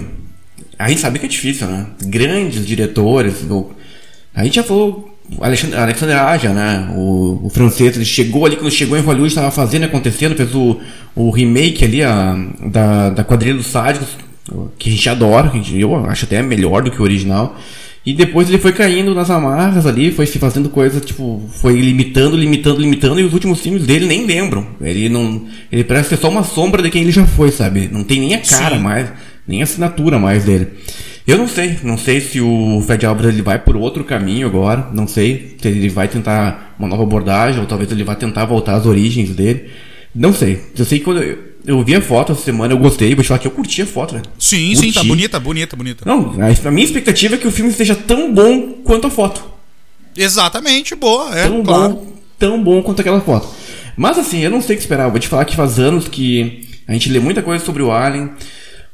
a gente sabe que é difícil, né? Grandes diretores. A gente já falou. Alexandre, Alexandre Aja, né? O, o, francês, ele chegou ali, quando chegou em Hollywood, estava fazendo, acontecendo, fez o, o remake ali a, da, da quadrilha dos sádicos, que a gente adora, que gente, eu acho até melhor do que o original. E depois ele foi caindo nas amarras ali, foi se fazendo coisas, tipo, foi limitando, limitando, limitando, e os últimos filmes dele nem lembram. Ele não. Ele parece ser só uma sombra de quem ele já foi, sabe? Não tem nem a cara Sim. mais nem assinatura mais dele. Eu não sei, não sei se o Fred Álvares ele vai por outro caminho agora, não sei se ele vai tentar uma nova abordagem, ou talvez ele vá tentar voltar às origens dele. Não sei. Eu sei que quando eu, eu vi a foto essa semana, eu gostei, vou te falar que eu curti a foto, velho. Sim, curti. sim, tá bonita, bonita, bonita. Não, a, a minha expectativa é que o filme seja tão bom quanto a foto. Exatamente, boa, é, tão claro. Bom, tão bom quanto aquela foto. Mas assim, eu não sei o que esperar. Vou te falar que faz anos que a gente lê muita coisa sobre o Alien.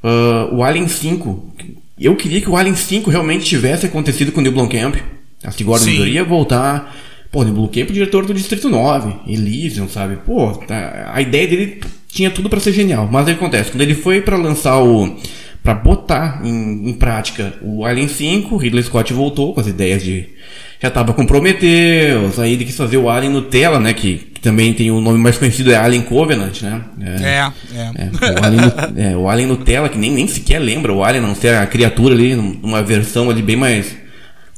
Uh, o Alien 5. Eu queria que o Alien 5 realmente tivesse acontecido com o Neil Blomkamp. A Sigourney deveria voltar. Pô, o Neil Blomkamp, o diretor do Distrito 9, Elysium, sabe? Pô, tá, a ideia dele tinha tudo para ser genial. Mas aí acontece, quando ele foi para lançar o para botar em, em, prática o Alien 5, Ridley Scott voltou com as ideias de já tava com Prometheus, aí ele quis fazer o Alien Nutella, né, que, que também tem o nome mais conhecido é Alien Covenant, né? É, é. é. o, Alien, é, o Alien Nutella, que nem, nem sequer lembra o Alien, não ser a criatura ali, numa versão ali bem mais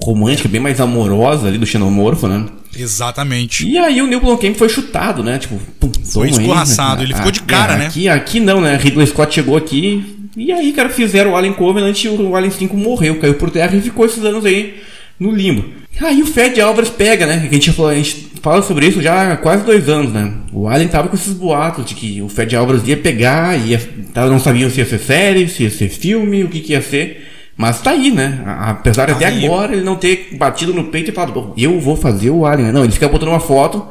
romântica, bem mais amorosa ali do xenomorfo, né? Exatamente. E aí o Neil Blomkamp foi chutado, né? Tipo, pum, foi escorraçado, aí, né? ele ficou de cara, é, né? Aqui, aqui não, né? Ridley Scott chegou aqui e aí, cara, fizeram o Alien Covenant e o Alien 5 morreu, caiu por terra e ficou esses anos aí no limbo. Aí o Fred Álvares pega, né? A gente, falou, a gente fala sobre isso já há quase dois anos, né? O Alien tava com esses boatos de que o Fred Álvares ia pegar, ia, não sabiam se ia ser série, se ia ser filme, o que, que ia ser. Mas tá aí, né? Apesar de até aí. agora ele não ter batido no peito e falado, eu vou fazer o Alien. Não, ele fica botando uma foto,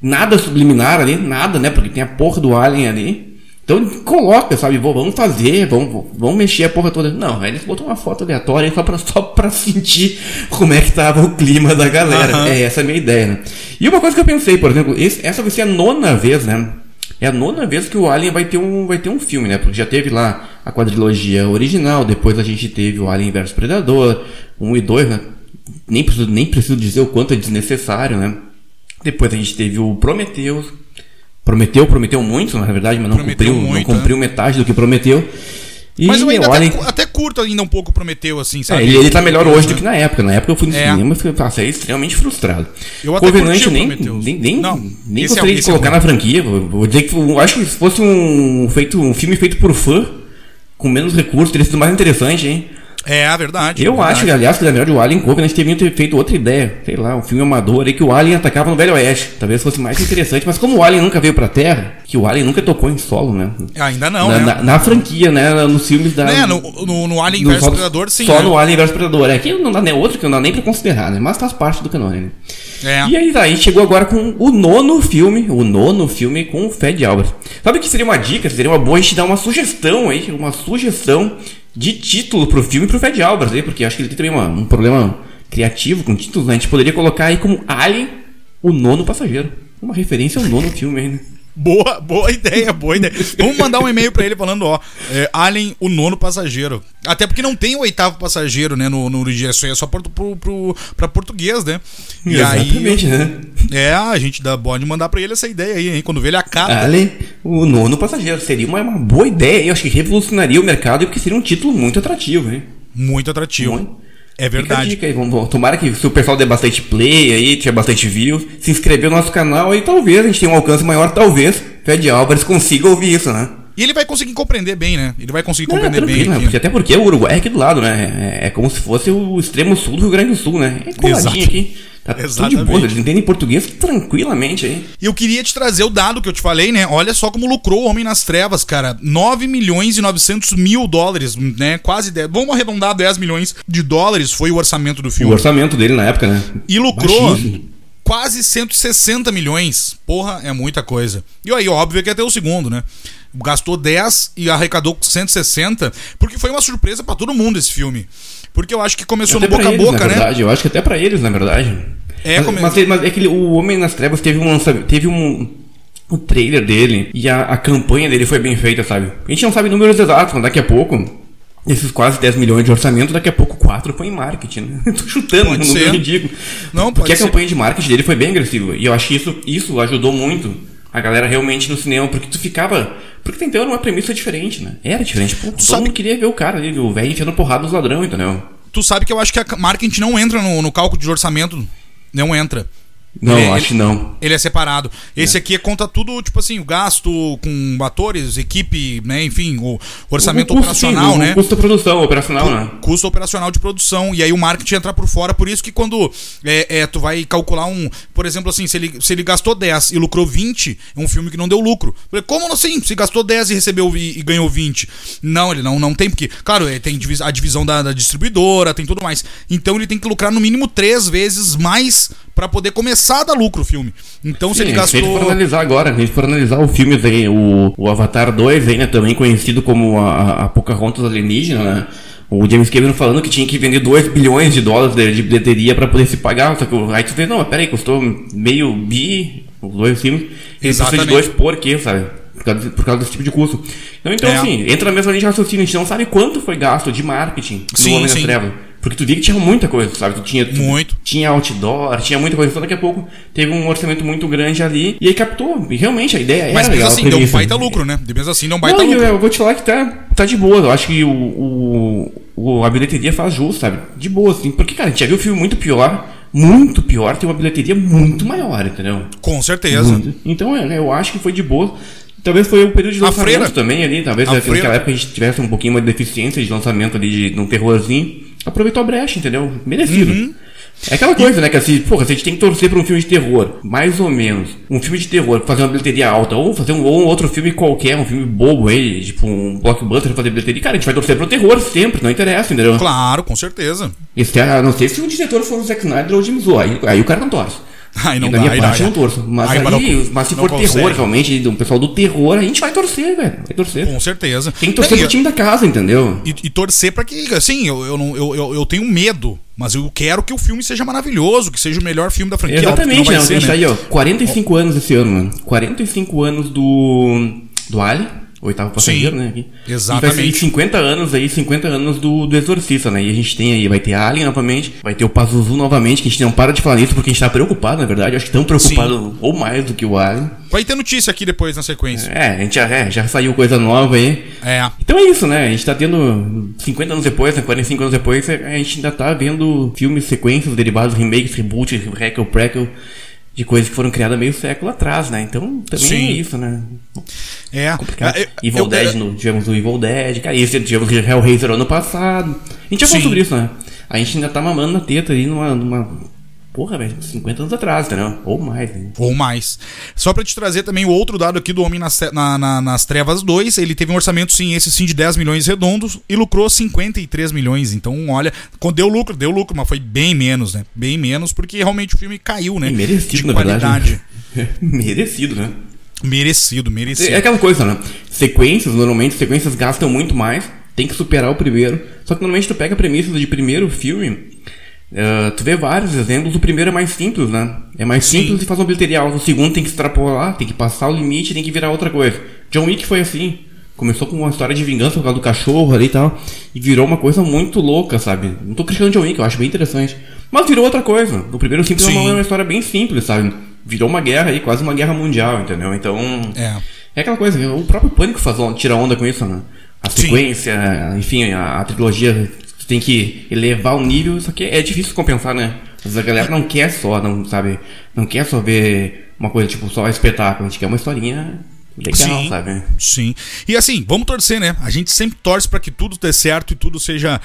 nada subliminar ali, nada, né? Porque tem a porra do Alien ali. Então coloca, sabe? Vamos fazer, vamos, vamos mexer a porra toda. Não, aí eles botam uma foto aleatória só pra, só pra sentir como é que tava o clima da galera. Uhum. É essa a minha ideia, né? E uma coisa que eu pensei, por exemplo, esse, essa vai ser a nona vez, né? É a nona vez que o Alien vai ter um, vai ter um filme, né? Porque já teve lá a quadrilogia original, depois a gente teve o Alien vs Predador, 1 e 2, né? Nem preciso, nem preciso dizer o quanto é desnecessário, né? Depois a gente teve o Prometheus, Prometeu, prometeu muito, na verdade, mas não prometeu cumpriu, muito, não cumpriu né? metade do que prometeu. E mas eu ainda olha, até, até, curto ainda um pouco prometeu, assim, sabe? É, ele, ele tá melhor hoje do que na época. Na época eu fui no é. cinema e passei extremamente frustrado. Eu até nem, nem, nem, não, nem gostaria é, de colocar é na franquia. Vou, vou dizer que eu acho que se fosse um, feito, um filme feito por fã, com menos recursos, teria sido mais interessante, hein? É, a verdade. Eu verdade. acho, aliás, que na verdade o Alien Covenant deviam ter feito outra ideia. Sei lá, um filme amador aí que o Alien atacava no Velho Oeste. Talvez fosse mais interessante. Mas como o Alien nunca veio pra Terra, que o Alien nunca tocou em solo, né? Ainda não, na, né? Na, na franquia, né? Nos filmes da. É, no, no, no Alien vs Predador, sim. Só né? no Alien vs Predador. É que não dá nem outro que não dá nem pra considerar, né? Mas faz parte do canônico. né? É. E aí daí chegou agora com o nono filme, o nono filme com o Fed Albert. Sabe o que seria uma dica? Seria uma boa a gente dar uma sugestão aí, uma sugestão de título pro filme e pro Fred Albers aí, porque acho que ele tem também uma, um problema criativo com títulos, né? A gente poderia colocar aí como Alien, o nono passageiro. Uma referência ao nono filme ainda. Boa, boa ideia, boa ideia. Vamos mandar um e-mail para ele falando, ó, é, Alien, o nono passageiro. Até porque não tem o oitavo passageiro, né, no, no original, isso aí é só pro, pro, pro, pra português, né? E Exatamente, aí, né? É, a gente dá, pode mandar para ele essa ideia aí, hein? Quando vê ele acata. Alien, o nono passageiro. Seria uma, uma boa ideia, eu acho que revolucionaria o mercado, porque seria um título muito atrativo, hein? Muito atrativo. Muito. É verdade. Dica aí, vamos, tomara que se o pessoal der bastante play aí, tiver bastante views, se inscrever no nosso canal e talvez a gente tenha um alcance maior, talvez Fred Álvares consiga ouvir isso, né? E ele vai conseguir compreender bem, né? Ele vai conseguir compreender é, bem. Né? Porque, até porque o Uruguai é aqui do lado, né? É, é, como se fosse o extremo sul do Rio Grande do Sul, né? É coladinho aqui. Tá Exatamente. tudo de boa, eles entendem português tranquilamente aí. E eu queria te trazer o dado que eu te falei, né? Olha só como lucrou o Homem nas Trevas, cara. 9 milhões e 900 mil dólares, né? Quase 10. Vamos arredondar 10 milhões de dólares foi o orçamento do filme. O orçamento dele na época, né? E lucrou. Baixíssimo. Quase 160 milhões. Porra, é muita coisa. E aí, óbvio que ia ter o segundo, né? Gastou 10 e arrecadou 160, porque foi uma surpresa para todo mundo esse filme. Porque eu acho que começou até no boca a boca, né? Verdade, eu acho que até para eles, na verdade. É, mas, mas, mas é que o Homem nas Trevas teve um, sabe, teve um o trailer dele e a, a campanha dele foi bem feita, sabe? A gente não sabe números exatos, mas daqui a pouco esses quase 10 milhões de orçamento, daqui a pouco 4 foi em marketing. Né? Tô chutando pode um número ridículo. Não, Porque a ser. campanha de marketing dele foi bem agressiva. E eu acho que isso, isso ajudou muito a galera realmente no cinema, porque tu ficava. Porque tentando uma premissa diferente, né? Era diferente. Pô, todo sabe... mundo queria ver o cara ali, o velho enfiando porrada dos ladrões, entendeu? Tu sabe que eu acho que a marketing não entra no, no cálculo de orçamento. Não entra. Não, Ele- acho que não. Ele é separado. Esse aqui conta tudo, tipo assim, o gasto com atores, equipe, né? Enfim, o orçamento O custo, sim, operacional, o né? custo da produção, operacional, né? custo operacional de produção. E aí o marketing entra por fora. Por isso que quando é, é, tu vai calcular um. Por exemplo, assim, se ele, se ele gastou 10 e lucrou 20, é um filme que não deu lucro. Falei, Como assim? Se gastou 10 e recebeu e, e ganhou 20. Não, ele não, não tem, porque, claro, ele tem divis- a divisão da, da distribuidora, tem tudo mais. Então ele tem que lucrar no mínimo três vezes mais pra poder começar a dar lucro o filme. Então se Sim, ele Se a gente gastou. for analisar agora, se a gente for analisar o filme aí, o, o Avatar 2, aí, né, também conhecido como a, a Pocahontas alienígena, né? O James Cameron falando que tinha que vender 2 bilhões de dólares de, bilheteria pra poder se pagar. Só que o- aí tu vê, não, peraí, custou meio bi, os dois filmes. Ele precisa de Exatamente. dois por quê, sabe? Por causa, por causa desse tipo de custo. Então, então É. assim, entra na mesma linha de raciocínio. A gente não sabe quanto foi gasto de marketing Sim, no Homem das sim. Trevas. Porque tu via que tinha muita coisa, sabe? Tu tinha, tu- Muito. tinha outdoor, tinha muita coisa. Então daqui a pouco teve um orçamento muito grande ali e aí captou. E realmente a ideia era Mas mesmo legal. a assim, deu um baita lucro, né? Mesmo assim, deu um baita Não, eu, lucro. eu vou te falar que tá, tá de boa. Eu acho que o, o, o- a bilheteria faz justo, sabe? De boa, assim. Porque, cara, a gente já viu um filme muito pior. Muito pior, tem uma bilheteria muito maior, entendeu? Com certeza. Muito. Então, é, eu acho que foi de boa. Talvez foi o período de lançamento também ali. Talvez A naquela freira. época a gente tivesse um pouquinho mais de deficiência de lançamento ali de um terrorzinho. Aproveitou a brecha, entendeu? Merecido. Uhum. É aquela coisa, né? Que assim, porra, se a gente tem que torcer pra um filme de terror, mais ou menos, um filme de terror fazer uma bilheteria alta, ou fazer um, ou um outro filme qualquer, um filme bobo aí, tipo um blockbuster fazer bilheteria, cara, a gente vai torcer pro terror sempre, não interessa, entendeu? Claro, com certeza. Esse, a não sei se o diretor for o Zack Snyder ou o James Wan, aí, aí o cara não torce. Ai, não E dá, minha aí parte não, eu não torço. Mas Aí, aí, mas não- se não for consegue. terror, realmente, do pessoal do terror, a gente vai torcer, velho. Vai torcer. Com certeza. Tem que torcer pro time da casa, entendeu? E, e torcer pra que, assim, eu, eu, não, eu, eu, eu tenho medo, mas eu quero que o filme seja maravilhoso, que seja o melhor filme da franquia. óbvio que Exatamente, não né? ser, né? aí, ó, 45 anos esse ano, mano. 45 anos do. do Ali, oitavo passageiro, Sim, né? Aqui. exatamente. E vai ser 50 anos aí, 50 anos do, do Exorcista, né? E a gente tem aí, vai ter Alien novamente, vai ter o Pazuzu novamente, que a gente não para de falar nisso porque a gente tá preocupado, na verdade. Eu acho que tão preocupado ou mais do que o Alien. Vai ter notícia aqui depois na sequência. É, a gente já, é, já saiu coisa nova aí. É. Então é isso, né? A gente tá tendo 50 anos depois, né? 45 anos depois, a gente ainda tá vendo filmes, sequências, derivados, remakes, reboots, recal, prequel, de coisas que foram criadas meio século atrás, né? Então também Sim. é isso, né? É. Complicado. É, eu- Evil eu- Dead, no, tivemos o Evil Dead, cara, esse tivemos o Hellraiser ano passado. A gente já falou sobre isso, né? A gente ainda tá mamando na teta aí numa. numa porra, velho, 50 anos atrás, entendeu? Ou mais, né? Ou mais. Só pra te trazer também o outro dado aqui do Homem nas, na- na- nas Trevas 2, ele teve um orçamento, sim, esse sim, de 10 milhões redondos e lucrou 53 milhões. Então, olha, deu lucro, deu lucro, mas foi bem menos, né? Bem menos, porque realmente o filme caiu, né? E merecido, de na qualidade. verdade. né? Merecido, né? Merecido, É merecido. aquela coisa, né? Sequências, normalmente, sequências gastam muito mais, tem que superar o primeiro. Só que normalmente tu pega a premissa de primeiro filme, eh, tu vê vários exemplos, o primeiro é mais simples, né? É mais Sim. simples e faz uma bilheteria alta. O segundo tem que extrapolar, tem que passar o limite, tem que virar outra coisa. John Wick foi assim. Começou com uma história de vingança por causa do cachorro ali e tal. E virou uma coisa muito louca, sabe? Não tô criticando John Wick, eu acho bem interessante. Mas virou outra coisa. O primeiro simples é uma, Sim. uma história bem simples, sabe? Virou uma guerra aí, quase uma guerra mundial, entendeu? Então. É. É aquela coisa, o próprio Pânico faz, tira onda com isso, né? A Sim. sequência, enfim, a, a trilogia tu tem que elevar o nível, só que é difícil compensar, né? Mas a galera não quer só, não sabe? Não quer só ver uma coisa tipo só espetáculo, a gente quer uma historinha legal, Sim, sabe? sim. E assim, vamos torcer, né? A gente sempre torce para que tudo dê certo e tudo seja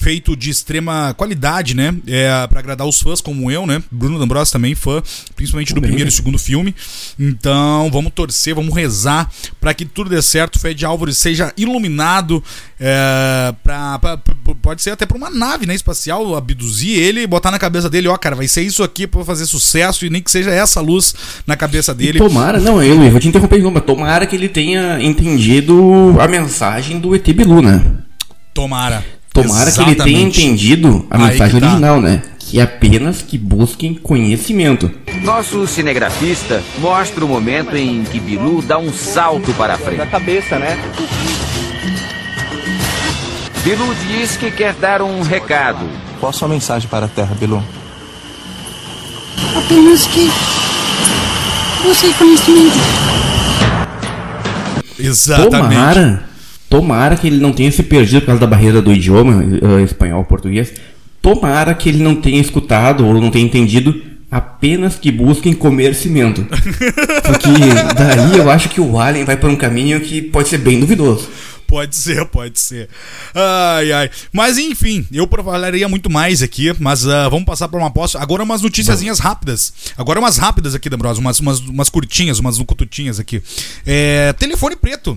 feito de extrema qualidade, né? É, para agradar os fãs como eu, né? Bruno D'Ambrosio também fã, principalmente do primeiro e segundo filme. Então, vamos torcer, vamos rezar para que tudo dê certo. O Fred Álvares seja iluminado, é, pra, pra- pra- pode ser até para uma nave, né, espacial, abduzir ele e botar na cabeça dele, ó, cara, vai ser isso aqui para fazer sucesso e nem que seja essa luz na cabeça dele. Tomara, não, eu, eu vou te interromper de novo, mas tomara que ele tenha entendido a mensagem do ET Bilu, né? Tomara. Tomara que ele tenha Exatamente. entendido a Aí mensagem tá. original, né? Que é apenas que busquem conhecimento. Nosso cinegrafista mostra o momento em que Bilu dá um salto para a da frente. cabeça, né? Bilu diz que quer dar um recado. Qual a sua mensagem para a Terra, Bilu? Apenas que busque conhecimento. Exatamente. Tomara, tomara que ele não tenha se perdido por causa da barreira do idioma eh, espanhol, português. Tomara que ele não tenha escutado ou não tenha entendido apenas que busquem comer cimento. Porque daí eu acho que o Alien vai por um caminho que pode ser bem duvidoso. Pode ser, pode ser. Ai, ai. Mas enfim, eu falaria muito mais aqui, mas uh, vamos passar para uma aposta. Agora umas noticiazinhas rápidas. Agora umas rápidas aqui, D'Ambrosio, umas, umas, umas curtinhas, umas cututinhas aqui. É, telefone preto.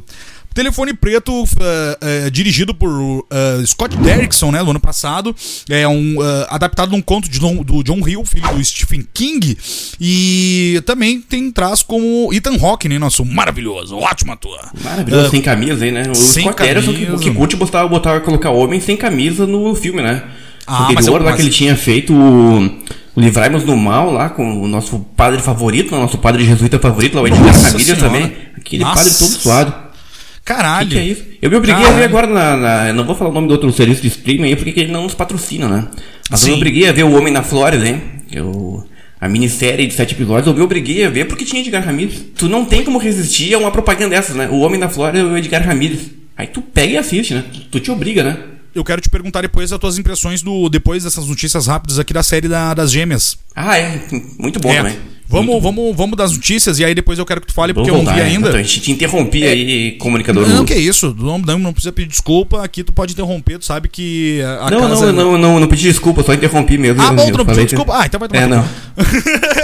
Telefone Preto, uh, uh, dirigido por uh, Scott Derrickson, né, do ano passado. É um adaptado de um conto de Don, do John Hill, filho do Stephen King. E também tem traz como Ethan Hawke, né, nosso maravilhoso, ótimo ator. Maravilhoso, sem camisa aí, né? O sem Scott Derrickson, que, que curte botar, botar, colocar homem sem camisa no filme, né? Ah, o mas eu- lá mas- que ele tinha feito o, o Livrai-nos do Mal lá com o nosso padre favorito, o nosso padre jesuíta favorito, lá o Edgar Senhora. também. Aquele Nossa. padre todo suado. Caralho. Que que é isso? Eu me obriguei a Caralho. ver agora na, na- Eu não vou falar o nome do outro serviço de streaming aí, porque ele não nos patrocina, né? Mas eu Sim. me obriguei a ver O Homem na Flórida, hein? Eu, a minissérie de sete episódios, eu me obriguei a ver porque tinha Edgar Ramirez. Tu não tem como resistir a uma propaganda dessas, né? O Homem na Flórida é o Edgar Ramirez. Aí tu pega e assiste, né? Tu te obriga, né? Eu quero te perguntar depois as tuas impressões do depois dessas notícias rápidas aqui da série da- das gêmeas. Ah, é. Muito bom É. também. Vamos, vamos, vamos das notícias e aí depois eu quero que tu fale, porque Vamos eu não vi voltar, ainda. Então, a gente te interrompi aí, comunicador. Não, que isso, não, não, não precisa pedir desculpa, aqui tu pode interromper, tu sabe que a a Não, casa... não, não, não, não pedi desculpa, só interrompi mesmo. Ah, bom, tu não pediu que- desculpa. Ah, então vai tomar É, não.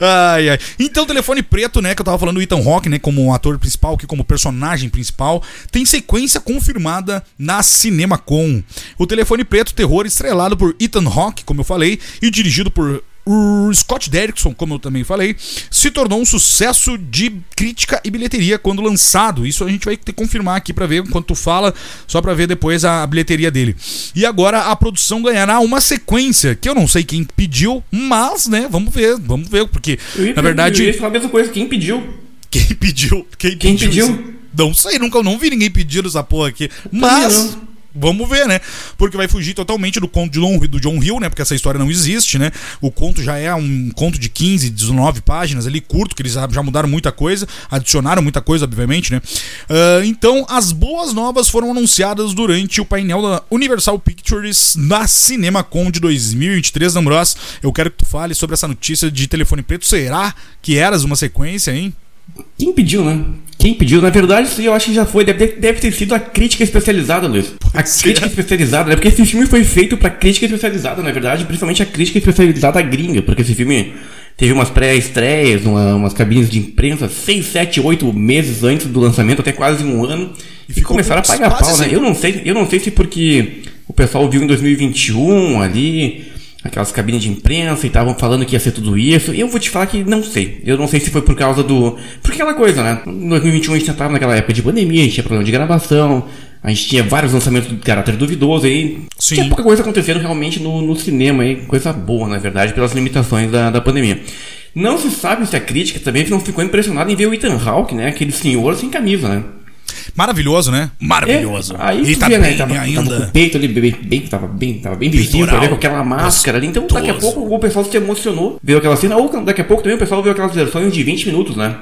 ai, ai. Então, telefone preto, né? Que eu tava falando do Ethan Hawke, né? Como ator principal, aqui como personagem principal, tem sequência confirmada na CinemaCon. O telefone preto, terror, estrelado por Ethan Hawke, como eu falei, e dirigido por o Scott Derrickson, como eu também falei, se tornou um sucesso de crítica e bilheteria quando lançado. Isso a gente vai ter que confirmar aqui pra ver enquanto tu fala, só pra ver depois a bilheteria dele. E agora a produção ganhará uma sequência, que eu não sei quem pediu, mas, né, vamos ver, vamos ver, porque Eu ia, na verdade Eu ia falar a mesma coisa, quem pediu? quem pediu, quem, Quem pediu, pediu? isso? Não sei, nunca não vi ninguém pedindo essa porra aqui. Mas. Vamos ver, né? Porque vai fugir totalmente do conto de Long, do John Hill, né? Porque essa história não existe, né? O conto já é um conto de 15, 19 páginas ali, curto, que eles já mudaram muita coisa, adicionaram muita coisa, obviamente, né? Ah, então, as boas novas foram anunciadas durante o painel da Universal Pictures na CinemaCon de 2023, Ambrose. Eu quero que tu fale sobre essa notícia de telefone preto. Será que eras uma sequência, hein? Quem pediu, né? Quem pediu? Na verdade, isso eu acho que já foi. Deve, deve ter sido a crítica especializada, Luiz. a crítica especializada, né? Porque esse filme foi feito pra crítica especializada, na verdade, principalmente a crítica especializada gringa. Porque esse filme teve umas pré-estreias, uma- umas cabines de imprensa, 6, 7, 8 meses antes do lançamento, até quase um ano. E, ficou começaram a pagar pau, né? assim. Eu não sei, eu não sei se porque o pessoal viu em 2021 ali aquelas cabines de imprensa e estavam falando que ia ser tudo isso. Eu vou te falar que não sei. Eu não sei se foi por causa do. Por aquela coisa, né? Em 2021 a gente já tava naquela época de pandemia, a gente tinha problema de gravação, a gente tinha vários lançamentos de caráter duvidoso aí. Sim. Tinha pouca coisa acontecendo realmente no, no cinema aí, coisa boa, na verdade, pelas limitações da, da pandemia. Não se sabe se a crítica também não ficou impressionada em ver o Ethan Hawke, né? Aquele senhor sem camisa, né? Maravilhoso, né? É, Maravilhoso. aí Ele tá vê, bem né? Tava, ainda. tava com o peito ali, bem, bem, tava bem, tava bem visível, Peitoral, ali, com aquela máscara ali. Então, daqui a pouco o pessoal se emocionou, viu aquela cena. Ou daqui a pouco também o pessoal viu aquelas versões de 20 minutos, né?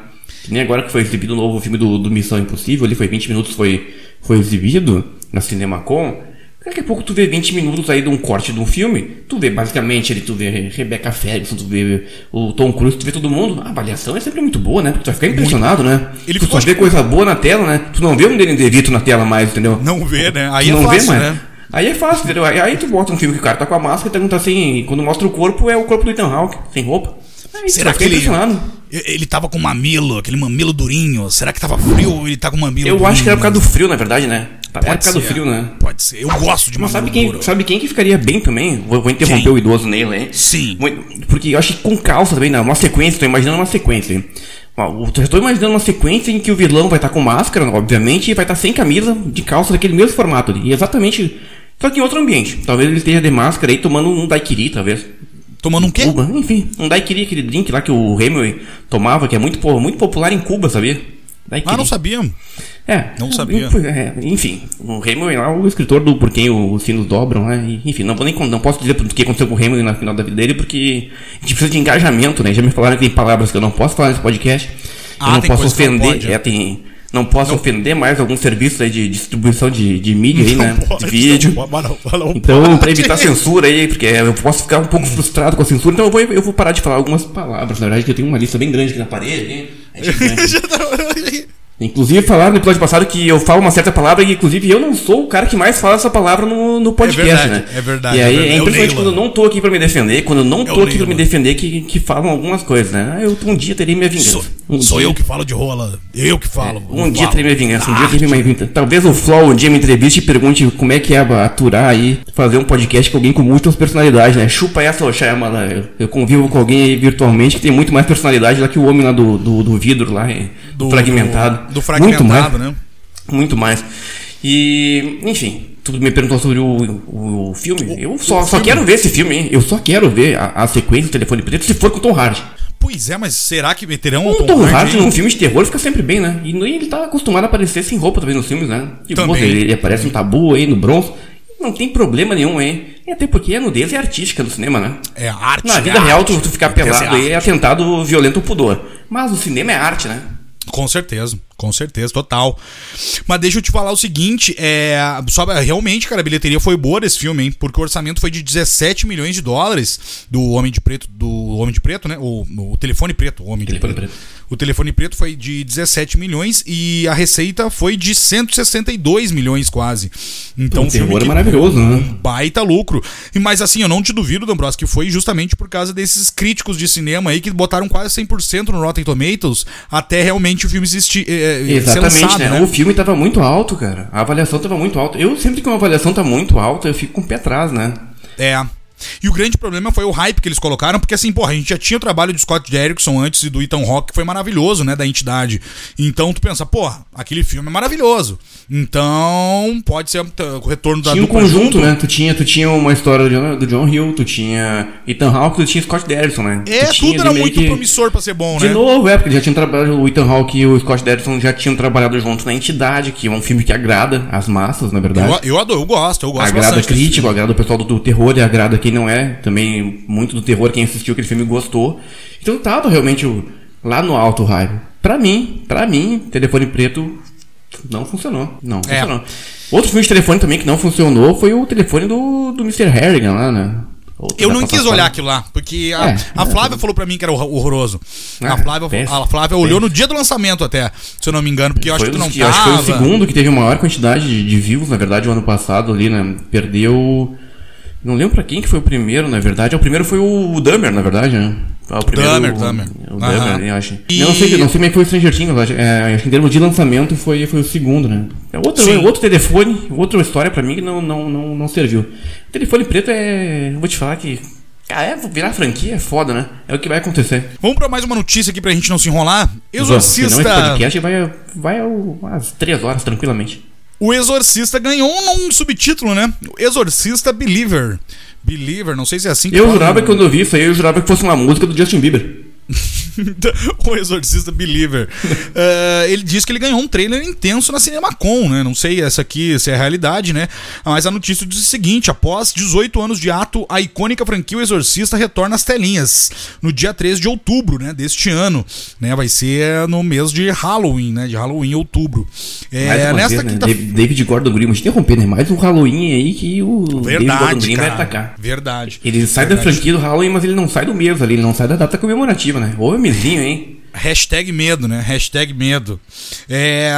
Que nem agora que foi exibido o novo filme do, do Missão Impossível, ali foi 20 minutos, foi, foi exibido na CinemaCon. Daqui a pouco tu vê 20 minutos aí de um corte de um filme, tu vê basicamente ali, tu vê Rebecca Ferguson, tu vê o Tom Cruise, tu vê todo mundo. A avaliação é sempre muito boa, né? Porque tu vai ficar impressionado, né? Ele tu só vê coisa boa na tela, né? Tu não vê um Danny DeVito na tela mais, entendeu? Não vê, né? Aí Tu é não fácil, vê mais. né? Aí é fácil, entendeu? Aí, tu bota um filme que o cara tá com a máscara e pergunta assim, quando mostra o corpo, é o corpo do Ethan Hawke, sem roupa. Aí Será que ele, impressionado. ele tava com mamilo, aquele mamilo durinho? Será que tava frio ou ele tá com mamilo Eu durinho? acho que era por causa do frio, na verdade, né? Pode era por causa do ser. frio, né? Pode ser. Eu gosto de Mas sabe quem, sabe quem que ficaria bem também? Vou, vou interromper Quem? o idoso nele aí. Sim. Porque eu acho que com calça também, não, uma sequência, tô imaginando uma sequência. Eu tô imaginando uma sequência em que o vilão vai estar com máscara, obviamente, e vai estar sem camisa, de calça, daquele mesmo formato ali. E exatamente. Só que em outro ambiente. Talvez ele esteja de máscara aí tomando um daiquiri, talvez. Tomando um quê? Cuba, enfim, um daiquiri, aquele drink lá que o Hemingway tomava, que é muito, muito popular em Cuba, sabia? Daiquiri. Ah, não sabia. É. Não sabia. é, enfim, o Hemingway lá, o escritor do Por Quem os Sinos Dobram, né? Enfim, não vou nem não posso dizer o que aconteceu com o Hemingway no final da vida dele, porque a gente precisa de engajamento, né? Já me falaram que tem palavras que eu não posso falar nesse podcast. Ah, eu não posso que não ofender. pode, é, é. tem, não posso ofender mais algum serviço aí de distribuição de, de mídia aí, né? pode, de vídeo. não, não, não Então, pra evitar censura aí, porque eu posso ficar um pouco frustrado com a censura, então eu vou, eu vou parar de falar algumas palavras. Na verdade, que eu tenho uma lista bem grande aqui na parede. hein? É gigante. Inclusive, falaram no episódio passado que eu falo uma certa palavra e, inclusive, eu não sou o cara que mais fala essa palavra no, no podcast, verdade, né? é verdade, E é aí verdade. é É impressionante quando eu não tô aqui pra me defender, quando eu não É tô o aqui pra me defender, que, que falam algumas coisas, né? Ah, eu um dia terei minha vingança. Sou, Um sou dia- eu que falo de rola. Eu que falo. um dia falo. terei minha vingança, um dia Ah, terei minha vingança. Talvez o Flow um dia me entreviste e pergunte como é que é aturar aí, fazer um podcast com alguém com muitas personalidades, né? Chupa essa, ô Shyamalan. Eu, eu convivo com alguém aí virtualmente que tem muito mais personalidade lá que o homem lá do, do, do vidro lá, é, do fragmentado. Do, do fragmentado, muito mais, né? Muito mais. E, enfim, tu me perguntou sobre o, o, o filme. eu só, só quero ver esse filme, hein? Eu só quero ver a, a sequência do Telefone Preto se for com o Tom Hardy. Pois é, mas será que meterão O o Tom Hardy, num filme de terror fica sempre bem, né? E ele tá acostumado a aparecer sem roupa também nos filmes, né? Tipo, Também. moça, ele, ele aparece no tabu aí, no bronze. Não tem problema nenhum, hein? E até porque a nudez é artística no cinema, né? É arte. Na é vida arte. real, tu, tu ficar pelado aí é arte. atentado violento ao pudor. Mas o cinema é arte, né? Com certeza, com certeza, total. Mas deixa eu te falar o seguinte, é, só, realmente, cara, a bilheteria foi boa desse filme, hein? Porque o orçamento foi de 17 milhões de dólares do Homem de Preto, do Homem de Preto, né? O, o Telefone Preto, o Homem de Telefone Preto. Preto. O Telefone Preto foi de 17 milhões e a receita foi de 162 milhões quase. Então, O terror que- é maravilhoso, né? um baita lucro. E mas assim, eu não te duvido, Dombros, que foi justamente por causa desses críticos de cinema aí que botaram quase 100% no Rotten Tomatoes até realmente o filme existir, é, é, Exatamente, né? né? O filme tava muito alto, cara. A avaliação tava muito alta. Eu sempre que uma avaliação tá muito alta, eu fico com o pé atrás, né? É. E o grande problema foi o hype que eles colocaram, porque assim, porra, a gente já tinha o trabalho de Scott Derrickson antes e do Ethan Hawke, que foi maravilhoso, né, da entidade. Então tu pensa, porra, aquele filme é maravilhoso. Então, pode ser o retorno da Tinha um conjunto, junto. né? Tu tinha, tu tinha uma história do John, do John Hill, tu tinha Ethan Hawke, tu tinha Scott Derrickson, né? É, Tu tudo era muito que- promissor pra ser bom, De né? novo, é, porque já tinham trabalhado, o Ethan Hawke e o Scott Derrickson já tinham trabalhado juntos na Entidade, que é um filme que agrada as massas, na verdade. Eu, eu adoro, eu gosto, eu gosto agrada crítico, agrada o pessoal do, do terror e agrada quem não é. Também muito do terror, quem assistiu aquele filme gostou. Então tava realmente lá no alto raio. Pra mim, pra mim, Telefone Preto não funcionou. Não É. funcionou. Outro filme de telefone também que não funcionou foi o telefone do, do Mr. Harrigan lá, né? Eu não quis olhar aquilo lá, porque a, É, a é, Flávia falou pra mim que era horror- horroroso. Ah, a, Flávia, péssimo, a Flávia olhou no dia do lançamento até, se eu não me engano, porque eu acho Foi que tu não que- acho que foi o tava. segundo que teve a maior quantidade de, de views, na verdade, o ano passado ali, né? Perdeu. Não lembro pra quem que foi o primeiro, na verdade. O primeiro foi o Dahmer, na verdade, né? Ah, O primeiro, Dahmer, o, Dahmer. O Aham. Dahmer, eu acho. E- Eu não sei, não sei como é que foi o Stranger Things, mas é, acho que em termos de lançamento foi, foi o segundo, né? É outro, Sim. outro telefone, outra história pra mim que não, não, não, não serviu. O telefone preto é. Vou te falar que. Cara, é, virar franquia é foda, né? É o que vai acontecer. Vamos pra mais uma notícia aqui pra gente não se enrolar. Senão esse Exorcista. podcast vai, vai às três horas, tranquilamente. O Exorcista ganhou um, um subtítulo, né? O Exorcista Believer. Believer, não sei se é assim que Eu fala. jurava que quando eu vi isso aí, eu jurava que fosse uma música do Justin Bieber. o Exorcista Believer. Eh, ele diz que ele ganhou um trailer intenso na CinemaCon, né? Não sei essa aqui se é a realidade, né? Mas a notícia diz o seguinte: após 18 anos de ato, a icônica franquia O Exorcista retorna às telinhas no dia 13 de outubro, né? Deste ano. Né? Vai ser no mês de Halloween, né? De Halloween, outubro. É, nesta vez, né? quinta David, Gordon Green, vou te interromper, né? Mais um Halloween aí que o David Gordon Verdade, Green vai atacar. Verdade. Ele sai da Verdade. franquia do Halloween, mas ele não sai do mês ali, ele não sai da data comemorativa, né? Ô, mesinho, hein? Hashtag medo, né? Hashtag medo. É,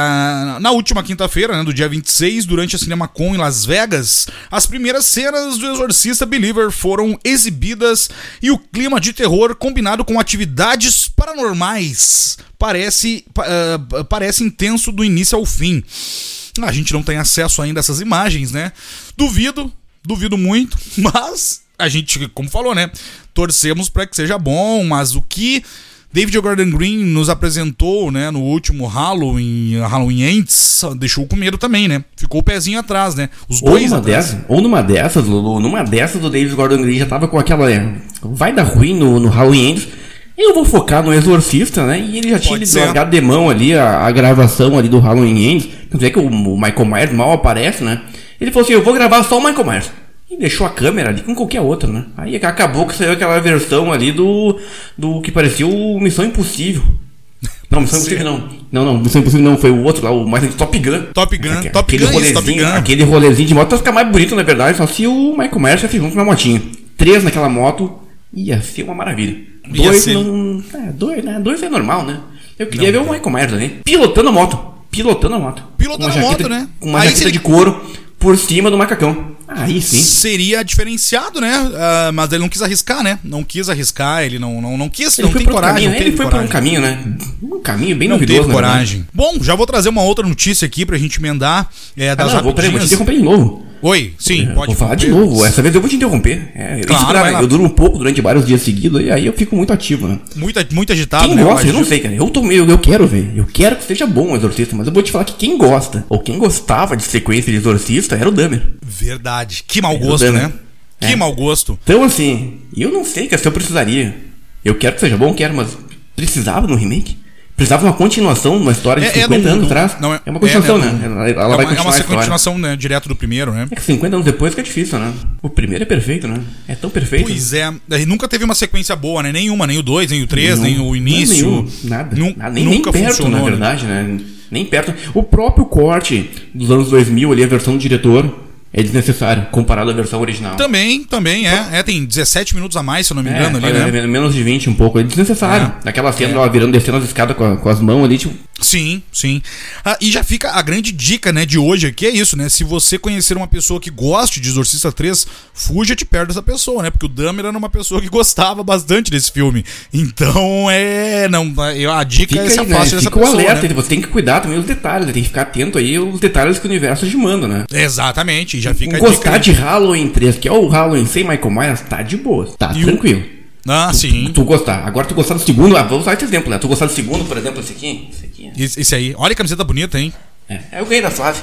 na última quinta-feira, né, do dia 26, durante a CinemaCon em Las Vegas, as primeiras cenas do Exorcista Believer foram exibidas e o clima de terror combinado com atividades paranormais parece, pa- ah, parece intenso do início ao fim. A gente não tem acesso ainda a essas imagens, né? Duvido, duvido muito, mas a gente, como falou, né? Torcemos para que seja bom, mas o que David Gordon Green nos apresentou, né, no último Halloween, Halloween Ends, deixou com medo também, né? Ficou o pezinho atrás, né? Os Ou dois numa, atrás. dessas, ou numa dessas, Lulu, numa dessas o David Gordon Green já tava com aquela. é, vai dar ruim no, no Halloween Ends. Eu vou focar no Exorcista, né? E ele já tinha largado de mão ali a, a gravação ali do Halloween Ends. Tanto é que o, o Michael Myers mal aparece, né? Ele falou assim: eu vou gravar só o Michael Myers. E deixou a câmera ali com qualquer outra, né? Aí acabou que saiu aquela versão ali do. do que parecia o Missão Impossível. Não, Missão Impossível não. Não, não, Missão Impossível não, foi o outro lá, o mais Top Gun. Top Gun, Aque- Top aquele Gun, isso, Top rolezinho, Gun. Aquele rolezinho de moto vai ficar mais bonito, na verdade, só se o Michael Myers tivesse junto na motinha. Três naquela moto, ia ser uma maravilha. Ia Dois ser. não. É, dois, né? Dois é normal, né? Eu queria ver o Michael Myers ali, pilotando a moto. Pilotando a moto. Pilotando a moto, né? Com uma Aí jaqueta ele- de couro por cima do macacão. Aí sim. Seria diferenciado, né? Ah, mas ele não quis arriscar, né? Não quis arriscar, ele não, não, não quis, Ele não tem por coragem. caminho, não né? teve Ele foi por coragem. um caminho, né? Um caminho bem Não duvidoso, teve na verdade. coragem. Bom, já vou trazer uma outra notícia aqui pra gente emendar. É, Ah, das não, vou, peraí, vou te rapidinhas. interromper de novo. Oi, sim, É, pode vou falar de novo. Essa vez eu vou te interromper. É, Claro, lá. eu duro um pouco durante vários dias seguidos e aí eu fico muito ativo, né? Muito, muito agitado, Quem né? gosta, eu não Agito. sei, cara. Eu, tô, meio- eu quero ver. Eu quero que seja bom o Exorcista, mas eu vou te falar que quem gosta, ou quem gostava de sequência de Exorcista, era o Dahmer. Verdade. Que mau gosto, eu né? Que É. mau gosto. Então, assim, eu não sei que se eu precisaria. Eu quero que seja bom, quero, mas precisava de um remake? Precisava de uma continuação, uma história de É, é 50 do- anos do- atrás? não, é- é uma continuação, é, né, né? do- Ela, ela é vai uma, é continuar uma a história. continuação, né? Direto do primeiro, né? É que 50 anos depois que é difícil, né? O primeiro é perfeito, né? É tão perfeito. Pois é, e nunca teve uma sequência boa, né? Nenhuma, nem o 2, nem o 3, Nenhum. nem o início. Nenhum. nada. Nada, nem, nem nunca perto, funcionou. na né? verdade, né? Nem perto. O próprio corte dos anos 2000, ali, a versão do diretor, é desnecessário, comparado à versão original. Também, também, é. é. Tem 17 minutos a mais, se eu não me É, engano, ali, é, né? menos de 20 um pouco. É desnecessário. É. Aquela cena dela virando, descendo as escadas com, a- com as mãos ali, tipo... Sim, sim. Ah, e já fica a grande dica, né, de hoje aqui é isso, né? Se você conhecer uma pessoa que goste de Exorcista 3, fuja de perto dessa pessoa, né? Porque o Dahmer era uma pessoa que gostava bastante desse filme. Então, é. Não, a dica Fica é se aí, né? afaste dessa pessoa. alerta. né? Você tem que cuidar também dos detalhes. né? Tem que ficar atento aí aos detalhes que o universo te manda, né? Exatamente, já fica a Gostar dica. de Halloween 3, que é o Halloween sem Michael Myers, tá de boa. Tá E o- Ah, sim. Tu gostar. Agora tu gostar do segundo, ah, vou usar esse exemplo, né? Tu gostar do segundo, por exemplo, esse aqui. Esse aqui. Esse esse aí. Olha que camiseta bonita, hein? É, é eu ganhei da Flávia.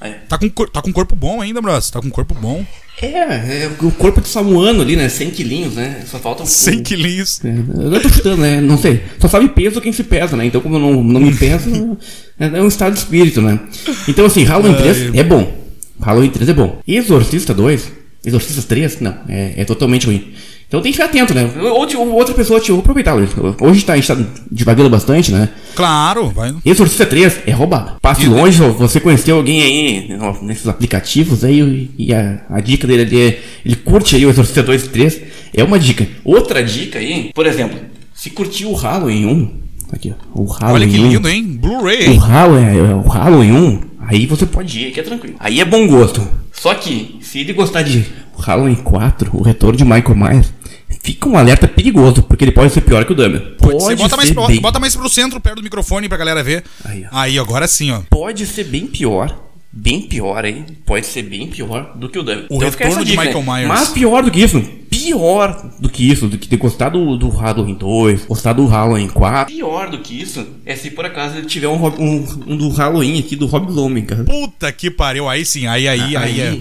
É. Tá com, tá com corpo bom ainda, bros. Tá com corpo bom. É, é o corpo de samuano ali, né? 100 quilinhos, né? Só falta um 100 quilinhos. É, eu tô chutando, né? Não sei. Só sabe peso quem se pesa, né? Então, como eu não, não me peso, é, é um estado de espírito, né? Então, assim, Halloween 3 é bom. Halloween 3 é bom. Exorcista 2, Exorcista 3, não, é, é totalmente ruim. Então tem que ficar atento, né? Outra, outra pessoa, te aproveitar. Hoje tá, a gente tá devagando bastante, né? Claro, vai. Exorcista 3 é roubado. Passe longe, ó, você conheceu alguém aí ó, nesses aplicativos aí e a, a dica dele ali é, ele curte aí o Exorcista 2 e 3, é uma dica. Outra dica aí, por exemplo, se curtiu o Halloween 1, aqui ó, o Halloween Olha que 1, lindo, hein? Blu-ray, o? Halloween, o Halloween 1, aí você pode ir, que é tranquilo. Aí é bom gosto. Só que, se ele gostar de Halloween 4, o retorno de Michael Myers, fica um alerta perigoso, porque ele pode ser pior que o Dahmer. Pode ser. Bota, mais pro, bem- bota mais pro centro, perto do microfone pra galera ver. Aí. Aí, agora sim, ó. pode ser bem pior. Bem pior aí. Pode ser bem pior do que o Dahmer. O fica essa retorno de Michael Myers. Mas pior do que isso. Pior do que isso. Do que ter gostado do, do Halloween 2. Gostado do Halloween 4. Pior do que isso é se por acaso ele tiver um, um, um do Halloween aqui do Rob Zombie, cara. Puta que pariu. Aí sim, aí, aí, aí, é.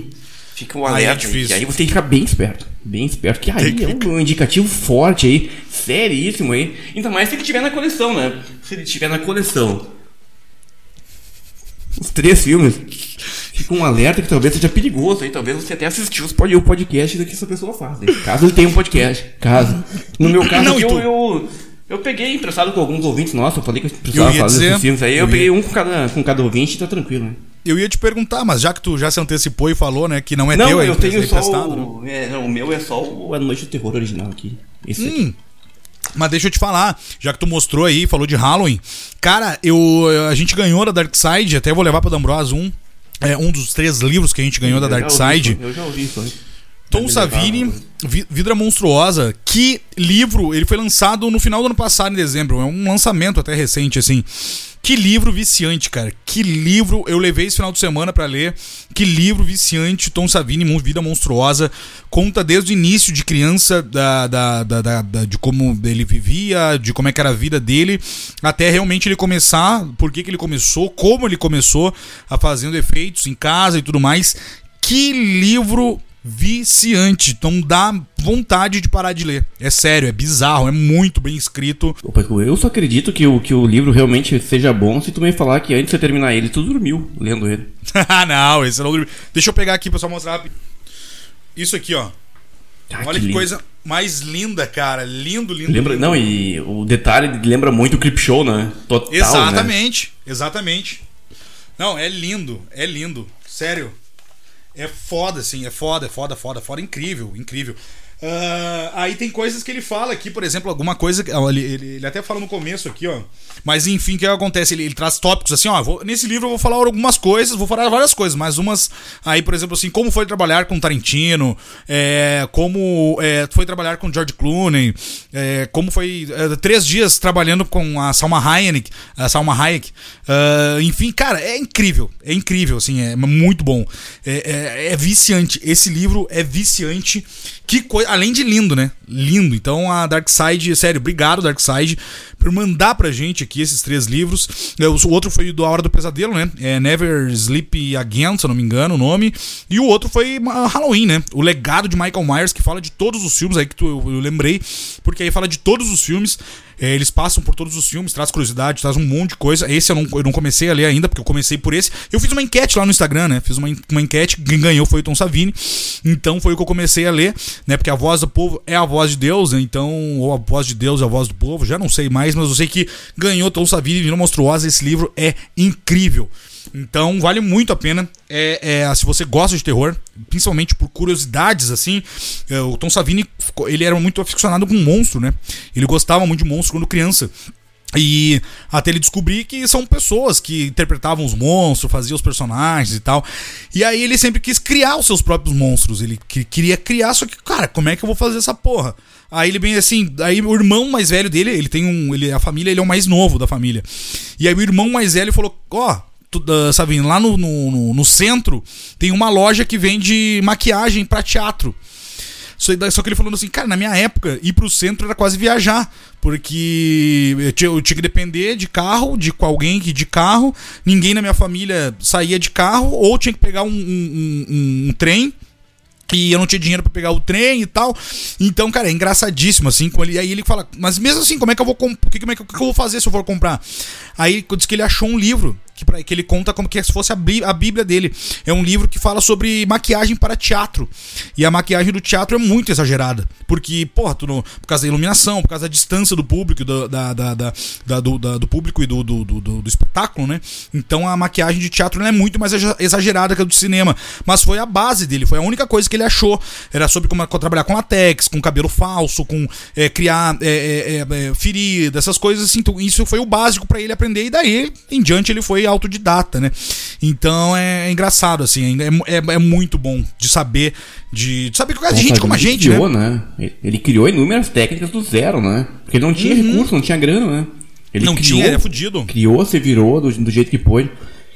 Fica um é alerta. aí, que aí você tem que ficar bem esperto. Bem esperto. Que aí Tem é um, indicativo forte aí. Seríssimo aí. Ainda mais se ele tiver na coleção, né? Se ele tiver na coleção. Os três filmes. Fica um alerta que talvez seja perigoso aí. Talvez você até assistiu o podcast que essa pessoa faz. né? Caso ele tenha um podcast. Caso. No meu caso, Não, aqui, eu, eu, eu peguei emprestado com alguns ouvintes nossos. Eu falei que eu precisava Eu fazer dizer- esses filmes aí. Eu, eu peguei ia- um com cada, com cada ouvinte e tá tranquilo, né? Eu ia te perguntar, mas já que tu já se antecipou e falou, né, que não é Não, teu, é eu tenho só emprestado, né? o, é, não, o meu é só o A Noite do Terror original aqui. Esse aqui. Hum, mas deixa eu te falar, já que tu mostrou aí, falou de Halloween. Cara, eu, a gente ganhou da Dark Side, até vou levar pra D'Ambrose um. É um dos três livros que a gente ganhou da Eu já Dark Side. isso, Eu já ouvi isso. aí. Tom Savini, Vidra Monstruosa. Que livro, ele foi lançado no final do ano passado, em dezembro. É um lançamento até recente, assim. Que livro viciante, cara. Que livro eu levei esse final de semana pra ler. Que livro viciante, Tom Savini, Vida Monstruosa. Conta desde o início de criança, da, da, da, da- da- de como ele vivia, de como é que era a vida dele, até realmente ele começar, por que, que ele começou, como ele começou a fazendo efeitos em casa e tudo mais. Que livro viciante. Então dá vontade de parar de ler. É sério, é bizarro, é muito bem escrito. Eu só acredito que o, que o livro realmente seja bom se tu me falar que antes de você terminar ele, tu dormiu lendo ele. Ah, não, esse não. Deixa eu pegar aqui pra só mostrar rápido. Isso aqui, ó. Ah, Olha que, lindo. coisa mais linda, cara. Lindo, lindo. Lembra, lindo. não, e o detalhe lembra muito o Creep Show, né? Total, né? Exatamente, exatamente. Não, é lindo, é lindo. Sério. É foda, assim, é foda, é foda, foda, foda, incrível, incrível. Ah, aí tem coisas que ele fala aqui, por exemplo, alguma coisa. Ele, ele, ele até fala no começo aqui, ó. Mas enfim, o que acontece? Ele, ele traz tópicos assim, ó. vou- nesse livro eu vou falar algumas coisas, vou falar várias coisas, mas umas. Aí, por exemplo, assim, como foi trabalhar com Tarantino, é, como é, foi trabalhar com George Clooney, é, como foi é, três dias trabalhando com a Salma Hayek, a Salma Hayek. Ah, enfim, cara, é incrível, é incrível, assim, é muito bom. É- é viciante. Esse livro é viciante. Que coisa, além de lindo, né? Lindo. Então a Dark Side, sério, obrigado Dark Side por mandar pra gente aqui esses três livros. É, O outro foi do A Hora do Pesadelo, né? É Never Sleep Again, se eu não me engano o nome. E o outro foi ah, Halloween, né? O legado de Michael Myers, que fala de todos os filmes aí que tu, eu, lembrei, porque aí fala de todos os filmes. É, eles passam por todos os filmes, traz curiosidade, traz um monte de coisa. Esse eu não, eu não comecei a ler ainda, porque eu comecei por esse. Eu fiz uma enquete lá no Instagram, né? Fiz uma, uma enquete, quem ganhou foi o Tom Savini. Então foi o que eu comecei a ler, né? Porque a voz do povo é a voz de Deus, né? Então, ou a voz de Deus é a voz do povo, já não sei mais, mas eu sei que ganhou Tom Savini, Vila Monstruosa. Esse livro é incrível. Então vale muito a pena. É, é, se você gosta de terror, principalmente por curiosidades assim, é, o Tom Savini ele era muito aficionado com monstro, né? Ele gostava muito de monstro quando criança. E até ele descobrir que são pessoas que interpretavam os monstros, faziam os personagens e tal. E aí ele sempre quis criar os seus próprios monstros. Ele que- queria criar, só que, cara, como é que eu vou fazer essa porra? Aí ele bem assim, aí o irmão mais velho dele, ele tem um. Ele, a família, ele é o mais novo da família. E aí o irmão mais velho falou: Ó, tu- ah, Savino, lá no, no, no- no centro tem uma loja que vende maquiagem pra teatro. Só, que ele falando assim, cara, na minha época, ir pro centro era quase viajar. Porque eu tinha, eu tinha que depender de carro, de alguém que de carro. Ninguém na minha família saía de carro, ou tinha que pegar um, um- um- um trem. E eu não tinha dinheiro pra pegar o trem e tal. Então, cara, é engraçadíssimo, assim. Com ele, aí ele fala, mas mesmo assim, como é que eu vou que, é que, que eu vou fazer se eu for comprar? Aí diz que ele achou um livro que, pra, que ele conta como que se fosse a, a Bíblia dele. É um livro que fala sobre maquiagem para teatro. E a maquiagem do teatro é muito exagerada. Porque, porra, tu não- por causa da iluminação, por causa da distância do público, do, da, da- da- da- do, da- do público e do, do, do- do- espetáculo, né? Então a maquiagem de teatro não é muito mais exa- exagerada que a do cinema. Mas foi a base dele, foi a única coisa que ele achou. Era sobre como como trabalhar com latex, com cabelo falso, com é, criar é, é, é, é, ferida, essas coisas assim. Então, isso foi o básico pra ele aprender. E daí em diante ele foi autodidata, né? Então é, engraçado, assim. É, é, é muito bom de saber. De, de saber que de gente como a gente, né? criou, né? Ele- Ele criou inúmeras técnicas do zero, né? Porque ele não tinha recurso, não tinha grana, né? Ele Uhum. Não criou, tinha, ele é fudido. Criou, se virou do, do jeito que pôde.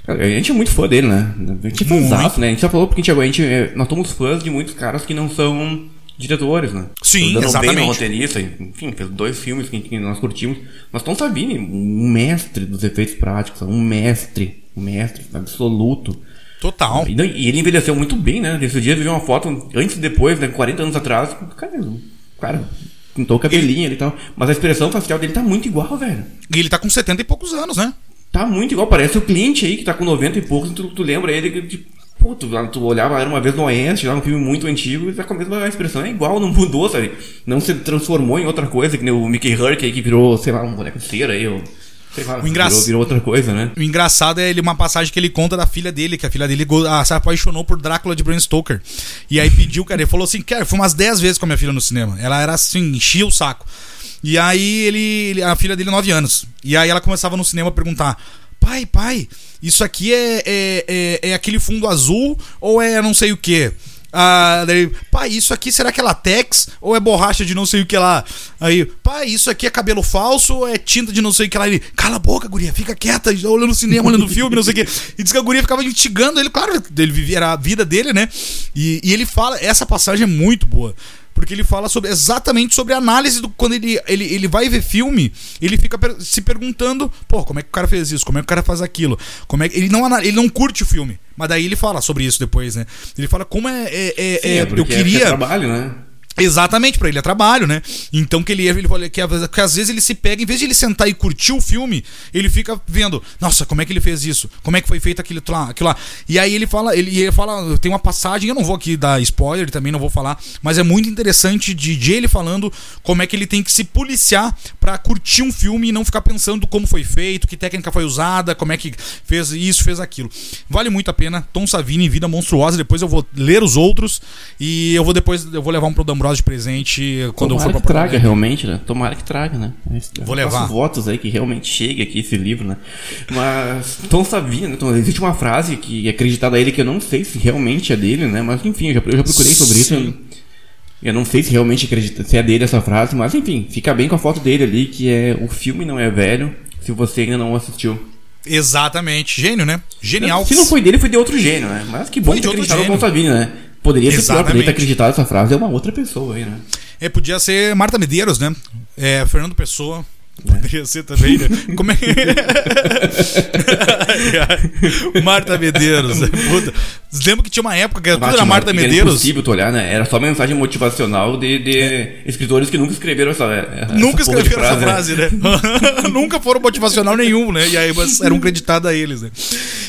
A gente é muito fã dele, né? A gente é fãzaço, né? A gente já falou porque a gente, a gente, é- nós somos fãs de muitos caras que não são diretores, né? Sim, O Dan exatamente. O'Bannon, roteirista, enfim, fez dois filmes que, nós curtimos. Nós Tom Savini, um mestre dos efeitos práticos, um mestre, um mestre absoluto. Total. E, e ele envelheceu muito bem, né? Esse dia eu vi uma foto antes e depois, né? 40 anos atrás. Cara, o cara pintou o cabelinho e tal. Mas a expressão facial dele tá muito igual, velho. E ele tá com 70 e poucos anos, né? Tá muito igual. Parece o cliente aí que tá com 90 e poucos. Tu, tu lembra ele que, tipo, pô, tu, tu olhava, era uma vez no Oeste, lá um filme muito antigo, e com a mesma expressão. É igual, não mudou, sabe? Não se transformou em outra coisa, que nem o Mickey Herc aí que virou, sei lá, um boneco de cera aí, ou. Sei lá, O engraç- virou, virou outra coisa, né? O engraçado é ele, uma passagem que ele conta da filha dele, que a filha dele ah, se apaixonou por Drácula de Bram Stoker. E aí pediu, cara, ele falou assim, cara, fui umas 10 vezes com a minha filha no cinema. Ela era assim, enchia o saco. E aí ele, ele- a filha dele, 9 anos. E aí ela começava no cinema a perguntar: Pai, pai, isso aqui é, é, é, é aquele fundo azul ou é não sei o que? Ah, daí, pai, isso aqui será que é latex ou é borracha de não sei o que lá? Aí, pai, isso aqui é cabelo falso ou é tinta de não sei o que lá? Ele, cala a boca, guria, fica quieta, olhando o cinema, olhando o filme, não sei o que. E diz que a guria ficava instigando ele, claro, ele vivia era a vida dele, né? E, e ele fala, essa passagem é muito boa. Porque ele fala sobre, exatamente sobre a análise do. Quando ele, ele, ele vai ver filme, ele fica per- se perguntando, pô, como é que o cara fez isso? Como é que o cara faz aquilo? Como é que. Ele não, ele não curte o filme. Mas daí ele fala sobre isso depois, né? Ele fala como é. é- é- Sim, é- é eu é- queria. é trabalho, né? Exatamente, pra ele é trabalho, né? Então que ele, ele que, que às vezes ele se pega, em vez de ele sentar e curtir o filme, ele fica vendo, nossa, como é que ele fez isso? Como é que foi feito aquilo lá? Aquilo lá? E aí ele fala, ele, ele fala, tem uma passagem, eu não vou aqui dar spoiler, também não vou falar, mas é muito interessante de, de ele falando como é que ele tem que se policiar para curtir um filme e não ficar pensando como foi feito, que técnica foi usada, como é que fez isso, fez aquilo. Vale muito a pena. Tom Savini, Vida Monstruosa, depois eu vou ler os outros e eu vou depois eu vou levar um pro Dambrosio de presente quando Tomara eu for que traga realmente, né? Tomara que traga, né? Vou levar. Votos aí que realmente chegue aqui esse livro, né? Mas Tom Savini, né? Tom, existe uma frase que é acreditada a ele que eu não sei se realmente é dele, né? Mas enfim, eu já, eu já procurei sobre isso. Eu, não sei se realmente acredita, se é dele essa frase, mas enfim, fica bem com a foto dele ali, que é o filme não é velho, se você ainda não assistiu. Exatamente. Gênio, né? Genial. Se não foi dele, foi de outro gênio, né? Mas que bom Foi que acreditaram no Savini, né? Poderia ser pior, poderia ter acreditado essa frase, é uma outra pessoa aí, né? É, podia ser Marta Medeiros, né? É, Fernando Pessoa. Poderia ser também, né? Como é Marta Medeiros. né? Puta. Lembra que tinha uma época que tudo Bate, era Marta Era Medeiros? impossível tu olhar, né? Era só mensagem motivacional de, de escritores que nunca escreveram essa. essa Nunca escreveram essa frase, né? Nunca foram motivacional nenhum, né? E aí eram creditados a eles, né?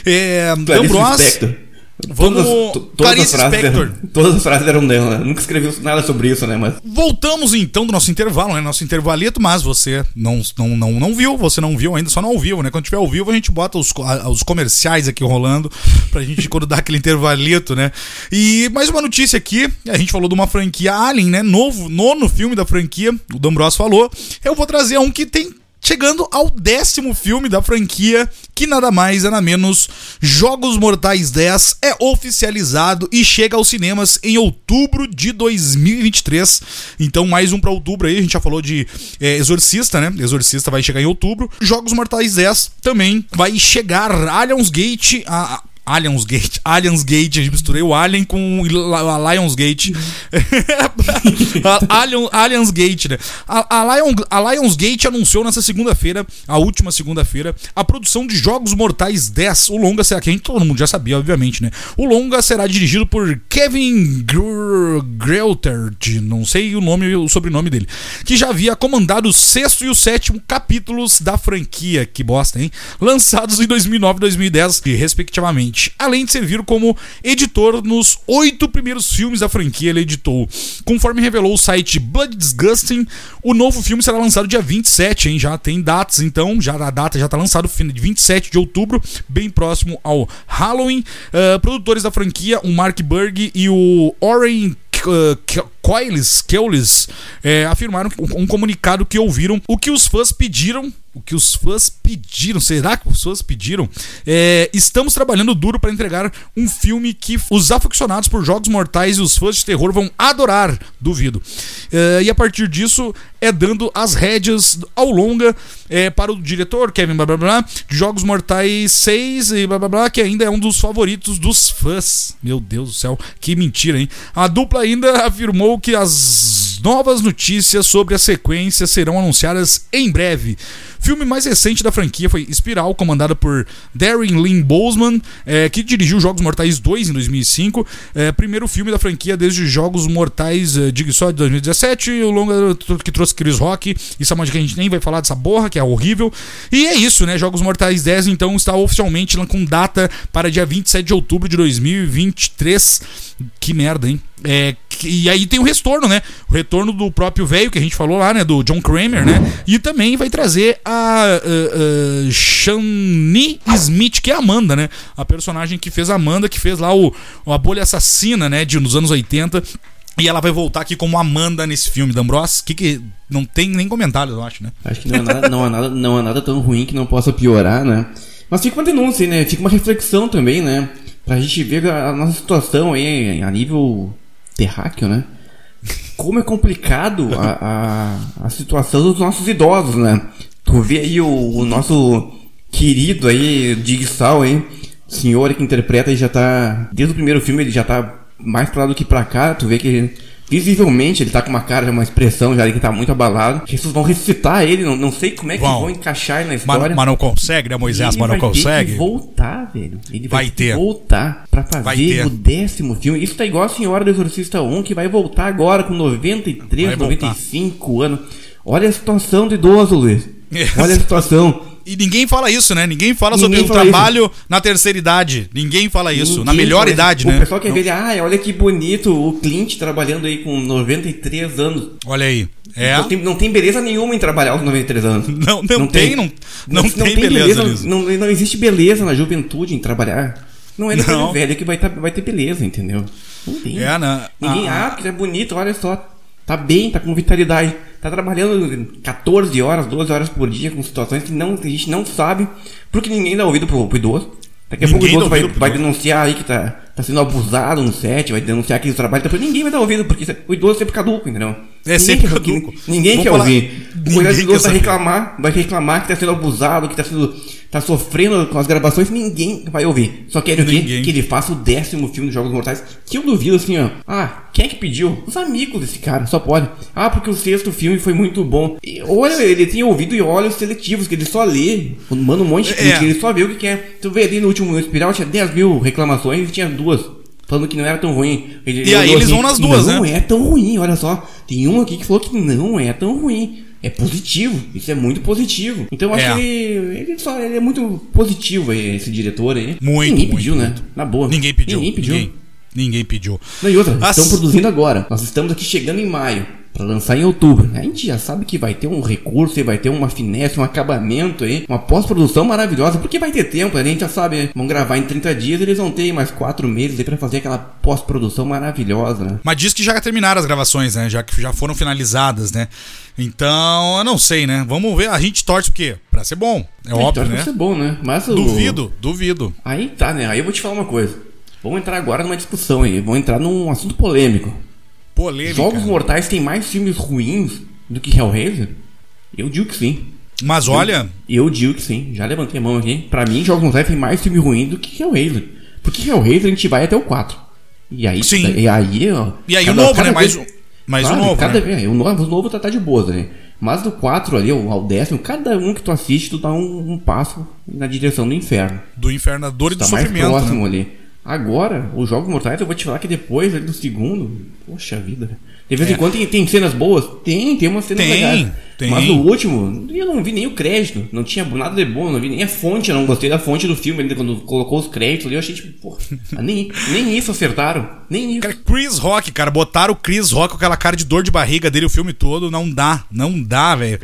É, Clarice. Vamos- Todas, to- todas, Clarice as frases Lispector. eram, todas as frases eram dela. Nunca escreveu nada sobre isso, né? Mas Voltamos então do nosso intervalo, né? Nosso intervalito, mas você não, não, não, não viu, você não viu ainda, só não ao vivo, né? Quando tiver ao vivo, a gente bota os, a- os comerciais aqui rolando pra gente quando dar aquele intervalito, né? E mais uma notícia aqui, a gente falou de uma franquia Alien, né? Novo, nono filme da franquia, o D'Ambros falou. Eu vou trazer um que tem. Chegando ao décimo filme da franquia, que nada mais nada menos Jogos Mortais 10 é oficializado e chega aos cinemas em outubro de 2023. Então, mais um pra outubro aí. A gente já falou de é, Exorcista, né? Exorcista vai chegar em outubro. Jogos Mortais 10 também vai chegar. Aliens Gate. A, Aliens Gate, Aliens Gate, a gente misturei o Alien com a Lions Gate. Alien, Aliens Gate, né? A, a, Lion, a anunciou nessa segunda-feira, a última segunda-feira, a produção de Jogos Mortais 10. O longa será que a gente todo mundo já sabia, obviamente, né? O longa será dirigido por Kevin Gr- Greutert, não sei o nome o sobrenome dele, que já havia comandado o sexto e o sétimo capítulos da franquia, que bosta, hein? Lançados em 2009 e 2010, respectivamente. Além de servir como editor nos oito primeiros filmes da franquia, ele editou. Conforme revelou o site Blood Disgusting, o novo filme será lançado dia 27, hein? Já tem datas, então, já a data já está lançado, de 27 de outubro, bem próximo ao Halloween. Ah, produtores da franquia, o Mark Berg e o Oren Coiles, Keulis, é, afirmaram um comunicado que ouviram o que os fãs pediram. O que os fãs pediram, será que os fãs pediram? É, estamos trabalhando duro para entregar um filme que os aficionados por jogos mortais e os fãs de terror vão adorar, duvido. É, e a partir disso, é dando as rédeas ao longa é, para o diretor, Kevin blá blá blá, de Jogos Mortais 6 e blá blá blá, que ainda é um dos favoritos dos fãs. Meu Deus do céu, que mentira, hein? A dupla ainda afirmou que as novas notícias sobre a sequência serão anunciadas em breve. Filme mais recente da franquia foi Espiral, comandada por Darren Lynn Boseman, eh, que dirigiu Jogos Mortais 2 em 2005. eh, primeiro filme da franquia desde Jogos Mortais, eh, digo só, de 2017. O longa que trouxe Chris Rock. Isso é uma que a gente nem vai falar dessa borra, que é horrível. E é isso, né? Jogos Mortais 10 então está oficialmente com data para dia 27 de outubro de 2023. Que merda, hein? É, e aí tem o retorno, né? O retorno do próprio velho que a gente falou lá, né? Do John Kramer, né? E também vai trazer a uh, uh, Shani Smith, que é a Amanda, né? A personagem que fez a Amanda, que fez lá o, a bolha assassina, né? De, nos anos 80. E ela vai voltar aqui como Amanda nesse filme, D'Ambros. Que que não tem nem comentários, eu acho, né? acho que não é, nada, não, é nada, não é nada tão ruim que não possa piorar, né? Mas fica uma denúncia, né? Fica uma reflexão também, né? Pra gente ver a nossa situação aí a nível terráqueo, né? Como é complicado a, a, a situação dos nossos idosos, né? Tu vê aí o, o nosso querido aí, Digsal aí, senhor que interpreta e já tá. Desde o primeiro filme ele já tá mais pra lá do que pra cá, tu vê que Visivelmente ele tá com uma cara, uma expressão já que tá muito abalado. Jesus vão ressuscitar ele, não, não sei como é que Vão. vão encaixar ele na Mas, história. mas não consegue, né, Moisés? Ele Mas não vai consegue. que voltar, velho. Ele vai, Vai ter voltar pra Vai fazer o décimo filme. Isso tá igual a Senhora do Exorcista 1, que vai voltar agora com 93, Vai voltar. 95 anos. Olha a situação do idoso, Luiz. Olha a situação. E ninguém fala isso, né? Ninguém fala Ninguém sobre o fala trabalho na terceira idade. Ninguém fala isso. na Ninguém melhor fala isso. idade, o né? O pessoal quer Não- ver ah, olha que bonito o Clint trabalhando aí com 93 anos. Olha aí. É. Não, tem, não tem beleza nenhuma em trabalhar aos 93 anos. Não, não tem, não- não tem beleza nisso. Não, não existe beleza na juventude em trabalhar. Não é depois Não. velho que vai, tá, vai ter beleza, entendeu? Não tem. É, né? Ninguém, Ah, ah, porque é bonito, olha só. Tá bem, tá com vitalidade. Tá trabalhando 14 horas, 12 horas por dia com situações que, não, que a gente não sabe, porque ninguém dá ouvido pro, pro idoso. Daqui a pouco o idoso vai, vai denunciar aí que tá, tá sendo abusado no set, vai denunciar aquele trabalho, depois ninguém vai dar ouvido, porque é- o idoso é sempre caduco, entendeu? É Ninguém sempre quer- caduco. Ninguém Vamos quer falar- ouvir. O quer vai saber. reclamar, vai reclamar que tá sendo abusado, que tá sendo. tá sofrendo com as gravações, ninguém vai ouvir. Só querem o quê? Que ele faça o décimo filme dos Jogos Mortais. Que eu duvido assim, ó. Ah, quem é que pediu? Os amigos desse cara, só pode. Ah, porque o sexto filme foi muito bom. E olha, ele tem ouvido e olhos seletivos, que ele só lê. Manda um monte de É. crítica, ele só vê o que quer. Tu vê ali no último espiral, tinha 10 mil reclamações e tinha duas. Falando que não era tão ruim. Ele E aí eles vão nas duas, não né? é tão ruim, olha só. Tem um aqui que falou que não é tão ruim. É positivo. Isso é muito positivo. Então eu acho É. que ele, ele só ele é muito positivo esse diretor aí. Muito, Ninguém muito, pediu, né? muito. Na boa. Ninguém pediu. Ninguém pediu. Ninguém, ninguém pediu. Não, e outra, As- estão produzindo agora. Nós estamos aqui chegando em maio. Pra lançar em outubro. A gente já sabe que vai ter um recurso, e vai ter uma finesse, um acabamento aí, uma pós-produção maravilhosa, porque vai ter tempo, a gente já sabe, né? Vão gravar em 30 dias, eles vão ter mais 4 meses aí pra fazer aquela pós-produção maravilhosa, né? Mas diz que já terminaram as gravações, né? Já que já foram finalizadas, né? Então, eu não sei, né? Vamos ver. A gente torce o quê? Pra ser bom. É óbvio, né? vai ser bom, né? Mas o... Duvido, duvido. Aí tá, né? Aí eu vou te falar uma coisa. Vamos entrar agora numa discussão aí. Vamos entrar num assunto polêmico. Polêmica. Jogos Mortais tem mais filmes ruins do que Hellraiser? Eu digo que sim. Mas olha, Eu digo que sim. Já levantei a mão aqui. Pra mim, Jogos Mortais tem mais filme ruim do que Hellraiser. Porque Hellraiser a gente vai até o 4. E aí, Sim. e aí, ó. E aí o cada- novo, cada né? Mais, vez- mais Claro, um novo, cada né? vez, o novo, o novo tá, tá de boas, né? Mas do 4 ali, ao décimo, cada um que tu assiste, tu dá um, um passo na direção do inferno. Do inferno, da dor e do Tá mais sofrimento. próximo né? ali. Agora, os Jogos Mortais, eu vou te falar que depois do segundo, poxa vida. De vez em É. quando tem, tem cenas boas? Tem, tem umas cenas Tem, legais. tem. Mas no último, eu não vi nem o crédito. Não tinha nada de bom, não vi nem a fonte, eu não gostei da fonte do filme. Ainda quando colocou os créditos ali, eu achei tipo, porra, nem, nem isso acertaram. Nem isso. Cara, Chris Rock, cara, botaram o Chris Rock com aquela cara de dor de barriga dele o filme todo, não dá, não dá, velho.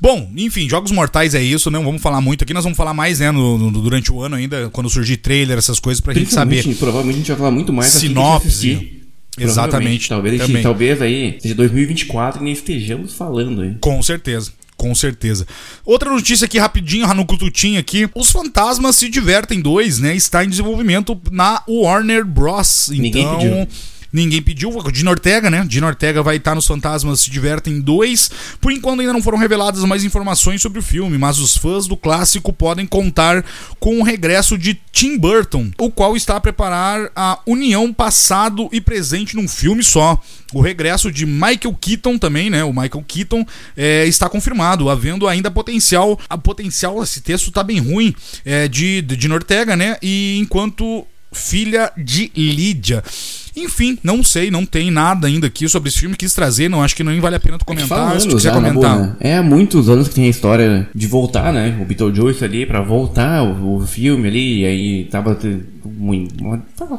Bom, enfim, Jogos Mortais é isso, não vamos falar muito aqui, nós vamos falar mais, né, no- no- durante o ano ainda, quando surgir trailer, essas coisas, pra gente saber. Provavelmente a gente vai falar muito mais assim Sinopse. assistir. Exatamente. Talvez, também. talvez aí seja 2024 e nem estejamos falando aí. Com certeza. Com certeza. Outra notícia aqui rapidinho, no Cututinho aqui. Os Fantasmas se divertem 2, né? Está em desenvolvimento na Warner Bros. Então. Ninguém pediu. Dino Ortega, né? Dino Ortega vai estar nos Fantasmas se divertem 2. Por enquanto ainda não foram reveladas mais informações sobre o filme, mas os fãs do clássico podem contar com o regresso de Tim Burton, o qual está a preparar a união passado e presente num filme só. O regresso de Michael Keaton também, né? O Michael Keaton é, está confirmado, havendo ainda potencial. A potencial, esse texto tá bem ruim, é, de, de Ortega, né? E enquanto filha de Lídia. Enfim, não sei, não tem nada ainda aqui sobre esse filme. Quis trazer, não acho que nem vale a pena tu comentar. Fala se tu anos quiser já, comentar. boa, né? É há muitos anos que tem a história de voltar, né? O Beetlejuice ali pra voltar o, o filme ali, e aí tava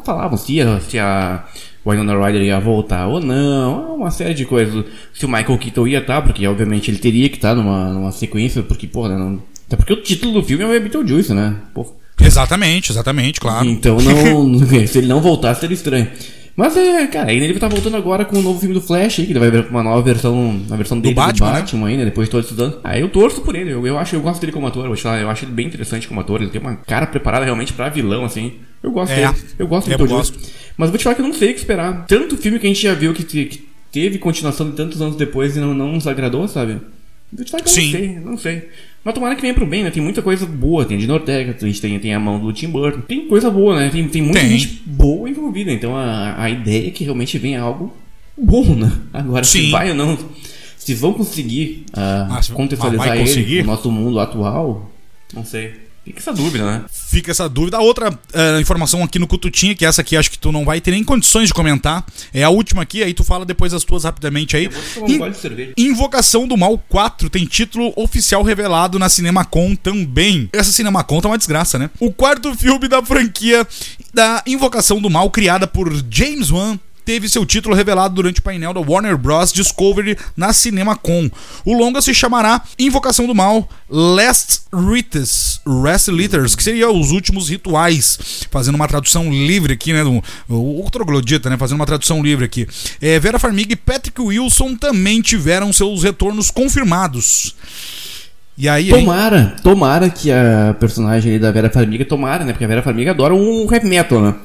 Falavam se, a- se a Winona Ryder ia voltar ou não, uma série de coisas. Se o Michael Keaton ia estar, porque obviamente ele teria que estar numa, numa sequência, porque, porra, né, não. Até porque o título do filme é Beetlejuice, né? Porra. Exatamente, exatamente, claro. Então não. se ele não voltasse, seria estranho. Mas é, cara, ele tá voltando agora com o novo filme do Flash aí, que ele vai ver uma nova versão, uma versão dele Batman, do né? Batman ainda, depois de todos esses anos. Aí eu torço por ele, eu, eu acho, eu gosto dele como ator, eu acho, eu acho ele bem interessante como ator, ele tem uma cara preparada realmente pra vilão, assim. Eu gosto É, dele, eu gosto eu do gosto. Mas vou te falar que eu não sei o que esperar. Tanto filme que a gente já viu que, que teve continuação de tantos anos depois e não, não nos agradou, sabe? Vou te falar que eu Sim. não sei, não sei. Mas tomara que venha pro bem, né? Tem muita coisa boa. Tem a Dino Ortega, a gente tem, tem a mão do Tim Burton. Tem coisa boa, né? Tem, tem muita Tem. gente boa envolvida. Então a, a ideia é que realmente venha algo bom, né? Agora, Sim. se vai ou não. Se vão conseguir ah, Ah, se- contextualizar ele no nosso mundo atual, não sei. Fica essa dúvida, né? Fica essa dúvida. A outra eh, informação aqui no Cututinha, que essa aqui acho que tu não vai ter nem condições de comentar. É a última aqui, aí tu fala depois as tuas rapidamente aí. um In-. Invocação do Mal 4 tem título oficial revelado na Cinemacon também. Essa Cinemacon tá uma desgraça, né? O quarto filme da franquia da Invocação do Mal, criada por James Wan, teve seu título revelado durante o painel da Warner Bros. Discovery na Cinemacon. O longa se chamará Invocação do Mal Last Rites, Rest Litters, que seria os últimos rituais, fazendo uma tradução livre aqui, né? Do, o troglodita, né? Fazendo uma tradução livre aqui. É, Vera Farmiga e Patrick Wilson também tiveram seus retornos confirmados. E aí? Tomara, tomara que a personagem da Vera Farmiga, tomara, né? Porque a Vera Farmiga adora um heavy metal, né?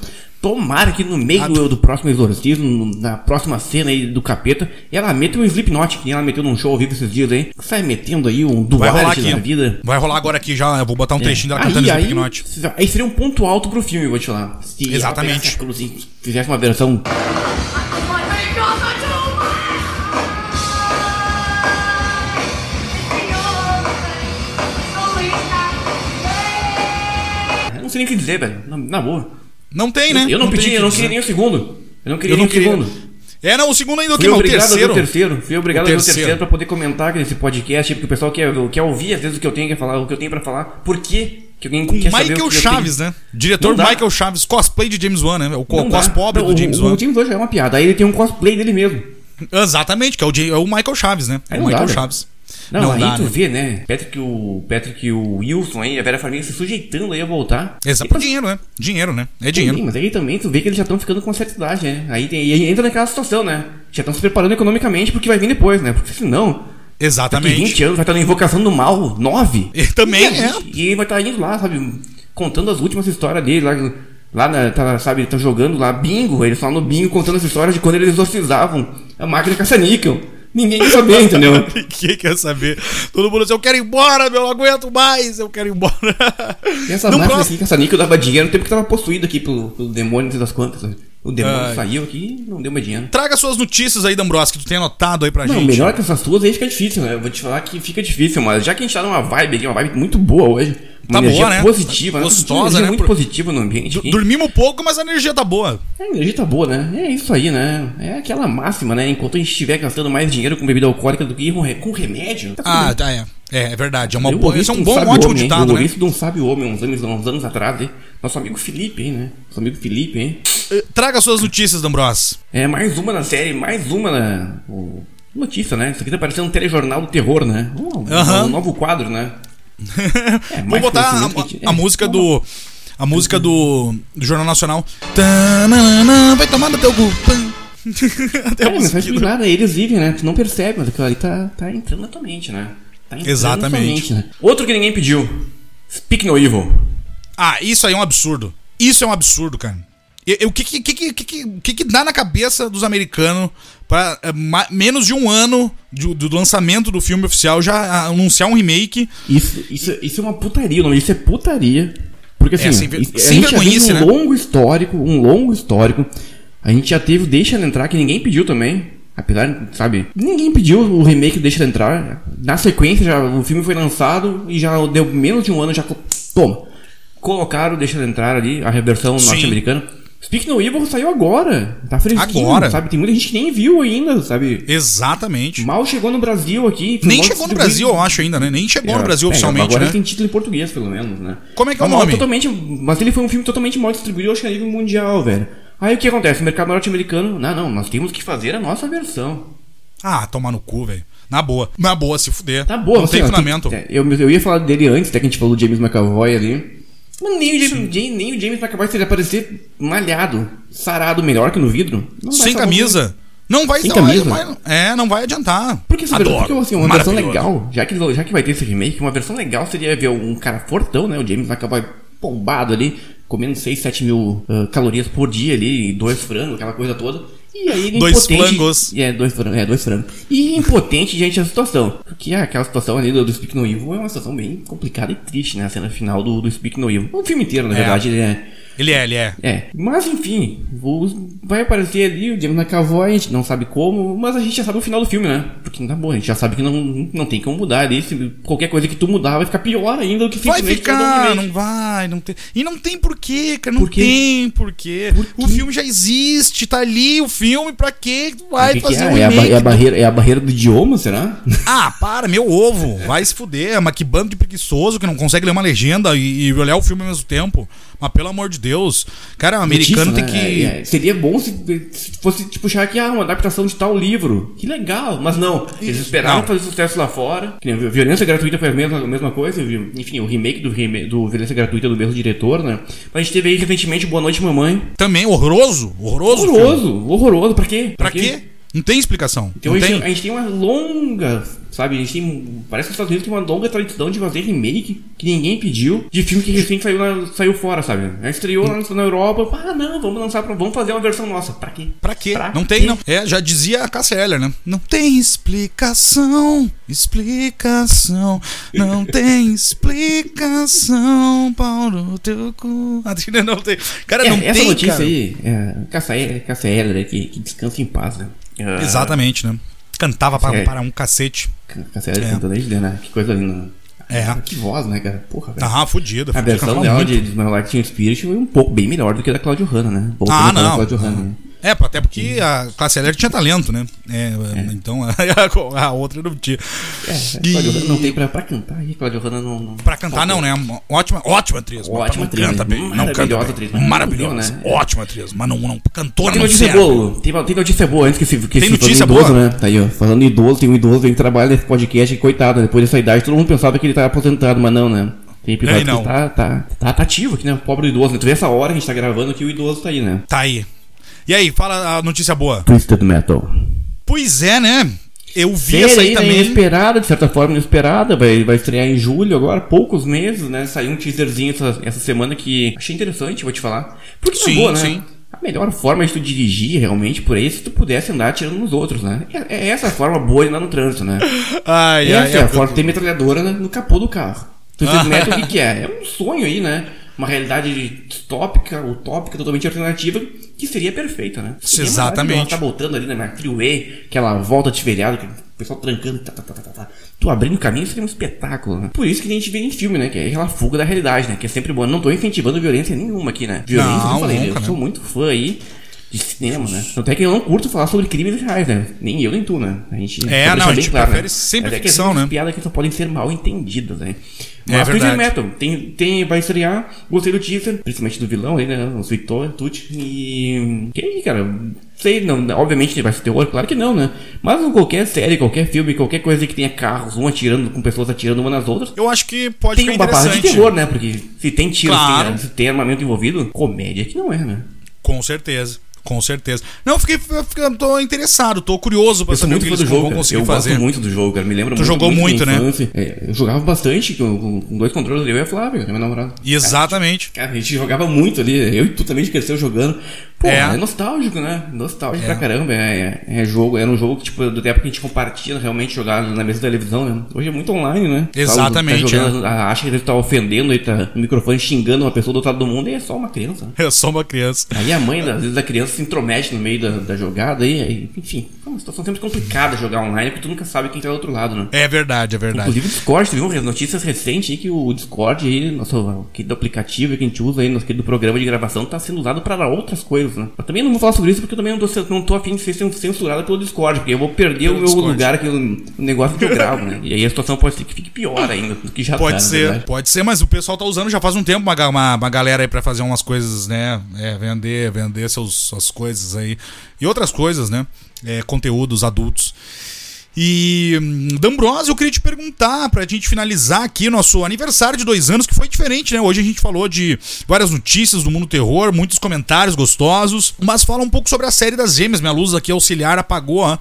Tomara que no meio do, do próximo exorcismo, na próxima cena aí do capeta, ela meta um Slipknot, que nem ela meteu num show ao vivo esses dias aí. Sai metendo aí um aqui. na vida. Vai rolar agora aqui já. Eu vou botar um trechinho dela aí, cantando aí, Slipknot. aí seria um ponto alto pro filme, vou te falar. Se ela Exatamente. pegasse a cruz e fizesse uma versão não sei nem o que dizer, velho. Na, na boa. Não tem, né? Eu não, tem pedi, o eu não queria nem o segundo. Eu não queria Eu nem não o queria. segundo. É, não, o segundo ainda Fui que não, o terceiro. o terceiro. Fui obrigado O a ver o terceiro. terceiro pra poder comentar nesse podcast, porque o pessoal quer, quer ouvir às vezes o que eu tenho que falar, o que eu tenho pra falar. Por quê? Que alguém quer saber o Michael Chaves, né? Diretor Não. Michael Chaves, cosplay de James Wan, né? O co- Não cos dá. pobre Não, do James o, Wan. O James Wan já é uma piada. Aí ele tem um cosplay dele mesmo. Exatamente, que é o, é o Michael Chaves, né? Aí o não Michael dá, né? Chaves. Não, aí dá, tu né? vê, né? Patrick o, Patrick o Wilson aí, a Vera Farmiga se sujeitando aí a voltar. Exato, por dinheiro, né? Dinheiro, né? É Sim, dinheiro. mas aí também tu vê que eles já estão ficando com certa idade, né? Aí, tem, e aí entra naquela situação, né? Já estão se preparando economicamente porque vai vir depois, né? Porque senão, daqui Exatamente. 20 anos vai estar na Invocação do Mal, 9. E também e, é. E ele vai estar indo lá, sabe? Contando as últimas histórias dele lá. Lá, na, tá, sabe, tá jogando lá bingo, eles falam no bingo contando as histórias de quando eles exorcizavam a máquina caça-níquel. Ninguém quer saber, entendeu? Ninguém quer saber. Todo mundo diz, eu quero ir embora, meu, eu não aguento mais, eu quero ir embora. E essa máquina aqui, caça-níquel dava dinheiro no tempo que tava possuído aqui pelo, pelo demônio, das quantas. né? O demônio Ai. saiu aqui e não deu mais dinheiro. Traga suas notícias aí, D'Ambros, que tu tem anotado aí pra Não, gente. melhor que essas tuas aí fica difícil, né? Eu vou te falar que fica difícil, mas já que a gente tá numa vibe aqui, uma vibe muito boa hoje. Uma Tá energia boa, né? positiva, Gostosa, Uma energia né? muito Por- positiva no ambiente. Aqui. Dormimos pouco, mas a energia tá boa. A energia tá boa, né? É isso aí, né? É aquela máxima, né? Enquanto a gente estiver gastando mais dinheiro com bebida alcoólica do que com, re- com remédio. Tá Ah, bem. tá, é. É, é verdade. É uma boa. é um bom, sábio ótimo homem, ditado, né? de um sábio homem uns anos, uns anos atrás, hein? Nosso amigo Felipe, hein, né? Nosso amigo Felipe, hein? Eh, Traga suas notícias, D'Ambros. É mais uma na série, mais uma na. Notícia, né? Isso aqui tá parecendo um telejornal do terror, né? Um, um novo quadro, né? É, Vou botar a, que a a é, música vamos do. A música do, do Jornal Nacional. Vai tomar no teu cu. Até É, mas faz nada, eles vivem, né? Tu não percebe, mas aquilo ali tá, tá entrando na tua mente, né? Tá Exatamente. Né? Outro que ninguém pediu. Speak No Evil. Ah, isso aí é um absurdo. Isso é um absurdo, cara. O que que, que, que, que, dá na cabeça dos americanos pra eh, ma- menos de um ano de- do lançamento do filme oficial já anunciar um remake? Isso, isso, isso é uma putaria, não? Isso é putaria. Porque assim, É, sem isso- a sem gente já um né? longo histórico, um longo histórico. A gente já teve o Deixa Ela Entrar, que ninguém pediu também. Apesar, sabe? Ninguém pediu o remake do Deixa Ela Entrar. Na sequência, já, o filme foi lançado e já deu menos de um ano, já. Toma. Colocaram o Deixa Ela Entrar ali, a reversão Sim. norte-americana. Speak No Evil saiu agora. Tá fresquinho, Agora. sabe? Tem muita gente que nem viu ainda, sabe? Exatamente. Mal chegou no Brasil aqui. Nem chegou no. Brasil, eu acho, ainda, né? Nem chegou no É, Brasil é, oficialmente, agora né? tem título em português, pelo menos, né? Como é que é o nome? Totalmente, mas ele foi um filme totalmente mal distribuído, acho que a nível mundial, velho. Aí o que acontece? O mercado norte-americano, não, não, nós temos que fazer a nossa versão. Ah, tomar no cu, velho. Na boa. Na boa, se fuder. Tá boa, Não assim, tem fundamento. é, eu, eu ia falar dele antes, até que a gente falou do James McAvoy ali. Mas nem o James, James- nem o James McAvoy, se ele aparecer malhado, sarado melhor que no vidro, Sem filme. camisa. Não vai Sem não camisa? vai- é, não vai adiantar. Porque, versão, Adoro. porque assim, uma versão legal, já que, já que vai ter esse remake, uma versão legal seria ver um cara fortão, né? O James McAvoy bombado ali, comendo 6, 7 mil ah, calorias por dia ali, dois frangos, aquela coisa toda. E aí ele Dois impotente- flangos. É, dois frangos, é, dois frangos. E impotente diante da situação. Porque aquela situação ali do, do Speak No Evil é uma situação bem complicada e triste, né? A cena final do, do Speak No Evil. O filme inteiro, na É. verdade, ele é... Ele é, ele é. É, mas enfim, o- vai aparecer ali o James McAvoy, a gente não sabe como, mas a gente já sabe o final do filme, né? Porque tá bom, a gente já sabe que não, não tem como mudar ali, qualquer coisa que tu mudar vai ficar pior ainda do que Vai ficar, não vai, não tem. E não tem porquê, cara, não Por quê? tem porquê. Por O filme já existe, tá ali o filme, pra quê que tu vai O que que fazer é? um É a, é a barreira, é a barreira do idioma, será? Ah, para, meu ovo, vai se fuder. Mas que bando de preguiçoso que não consegue ler uma legenda e, e olhar o filme ao mesmo tempo. Mas pelo amor de Deus, cara, o americano tem né? que. É, é, seria bom se, se fosse tipo puxar aqui ah, uma adaptação de tal livro. Que legal, mas não. Eles esperaram Não. fazer sucesso lá fora. Violência Gratuita foi a mesma, a mesma coisa. Enfim, o remake do, do Violência Gratuita do mesmo diretor, né? Mas a gente teve aí recentemente Boa Noite Mamãe. Também horroroso, horroroso. filme. Horroroso, horroroso. Pra quê? Pra quê? Não tem explicação. Então a, gente tem. a gente tem uma longa, sabe? A gente tem. Parece que os Estados Unidos tem uma longa tradição de fazer remake que ninguém pediu de filme que recém saiu, na- saiu fora, sabe? A gente estreou lá na Europa, ah não, vamos lançar, pra, vamos fazer uma versão nossa. Pra quê? Pra quê? Pra não tem, quê? não. É, já dizia a Cássia Eller, né? Não tem explicação, explicação, não tem explicação, Paulo, teu cu. Não tem. Cara, É, não essa tem, notícia cara. aí, é, Cassia, Cassia Eller, que, que descansa em paz, né? Ah, Exatamente, né? Cantava para, É. para um cacete. Eller É. cantando aí, né? Que coisa linda. É. Que voz, né, cara? Porra, velho. Ah, fudida. A versão dela de Smell Like Teen Spirit foi um pouco bem melhor do que a da Claudio Hanna, né? Voltando Ah, não. Claudio Hanna, né? É, até porque a classe L tinha talento, né? É, Então a, a outra não tinha. É, E- não tem pra, pra cantar aí, Claudio Hanna não... não Pra cantar, não, né? Ótima, ótima atriz. Ótima atriz, canta bem. Não canta maravilhosa bem. atriz, mas não Maravilhosa. né? Ótima atriz. Mas não, não cantora Tem não notícia serve. boa, tem, tem notícia boa antes que se, que Tem se notícia idoso, boa? né? Tá aí, ó. Falando idoso, tem um idoso que trabalha nesse podcast, e coitado, depois dessa idade, todo mundo pensava que ele tá aposentado, mas não, né? Tem episódio não. que tá, tá, tá, tá ativo aqui, né? O pobre do idoso, né? Tu vê essa hora que a gente tá gravando que o idoso tá aí, né? Tá aí. E aí, fala a notícia boa. Twisted Metal. Pois é, né? Eu vi Série essa aí aí, né, também. inesperada, de certa forma inesperada, vai, vai estrear em julho agora, poucos meses, né? Saiu um teaserzinho essa, essa semana que achei interessante, vou te falar. Porque Sim, é boa, né? sim. A melhor forma de tu dirigir realmente por aí se tu pudesse andar atirando nos outros, né? É, é essa a forma boa de andar no trânsito, né? Ai, Essa ai, é a forma de ter metralhadora no, capô do carro. Twisted Ah. Metal, o que, que é? É um sonho aí, né? Uma realidade distópica, utópica, totalmente alternativa, que seria perfeita, né? Seria Exatamente. maravilhosa. Tá voltando ali né, na freeway, aquela volta de feriado, que o pessoal trancando, tá, tá, tá, tá, tá. Tu abrindo o caminho seria um espetáculo, né? Por isso que a gente vê em filme, né? Que é aquela fuga da realidade, né? Que é sempre bom. Eu não tô incentivando violência nenhuma aqui, né? Violência, Não, eu falei, nunca, eu né? sou muito fã aí de cinema, né? Tanto é que eu não curto falar sobre crimes reais, né? Nem eu, nem tu, né? A gente É, não, a gente claro, prefere né? sempre Mas é que ficção, né? piadas que só podem ser mal entendidas, né? É Mas verdade. Metal, tem, tem, vai estrear, gostei do teaser, principalmente do vilão aí, né? O Suitor, Tucci, e... Que aí, cara, sei, não, obviamente vai ser terror, claro que não, né? Mas em qualquer série, qualquer filme, qualquer coisa que tenha carros, um atirando, com pessoas atirando uma nas outras, Eu acho que pode tem uma base de interessante. terror, né? Porque se tem tiro, Claro. se, tem, se tem armamento envolvido, comédia que não é, né? Com certeza. Com certeza. Não, eu fiquei, eu fiquei- eu tô interessado, tô curioso pra Eu saber o muito que fã eles do vão jogo, cara. conseguir eu fazer. gosto muito do jogo, cara. Me lembra Tu muito, jogou muito, da né? É, eu jogava bastante com, com- dois controles, eu e a Flávia, minha namorada. Exatamente. Cara, a gente jogava muito ali. Eu e tu também cresceu jogando. Pô, É. é, nostálgico, né? Nostálgico pra caramba. É, é- é jogo, era um jogo que, tipo, do tempo que a gente compartilha realmente jogar na mesa da televisão, né? Hoje é muito online, né? Exatamente, Tá jogando, Acha que ele tá ofendendo e tá no microfone xingando uma pessoa do outro lado do mundo e é só uma criança. Eu sou uma criança. Aí a mãe, às vezes, da criança se intromete no meio da, da jogada aí, aí, enfim, é uma situação sempre complicada jogar online, porque tu nunca sabe quem tá do outro lado, né? É verdade, é verdade. Inclusive o Discord, viu notícias recentes aí que o Discord aí, nosso querido aplicativo que a gente usa aí, nosso querido programa de gravação, tá sendo usado para outras coisas, né? Eu também não vou falar sobre isso porque eu também não tô, não tô afim de ser cen- censurado pelo Discord, porque eu vou perder Pelo o meu Discord. lugar aqui no negócio que eu gravo, né? E aí a situação pode ser que fique pior ainda do que já tá, Pode na ser, pode ser, mas o pessoal tá usando já faz um tempo uma, uma, uma galera aí pra fazer umas coisas, né? É, vender, vender seus, suas coisas aí. E outras coisas, né? É, conteúdos adultos. E, hum, D'Ambrosio, eu queria te perguntar, pra gente finalizar aqui nosso aniversário de dois anos, que foi diferente, né? Hoje a gente falou de várias notícias do mundo terror, muitos comentários gostosos, mas fala um pouco sobre a série das gêmeas. Minha luz aqui auxiliar apagou, ó,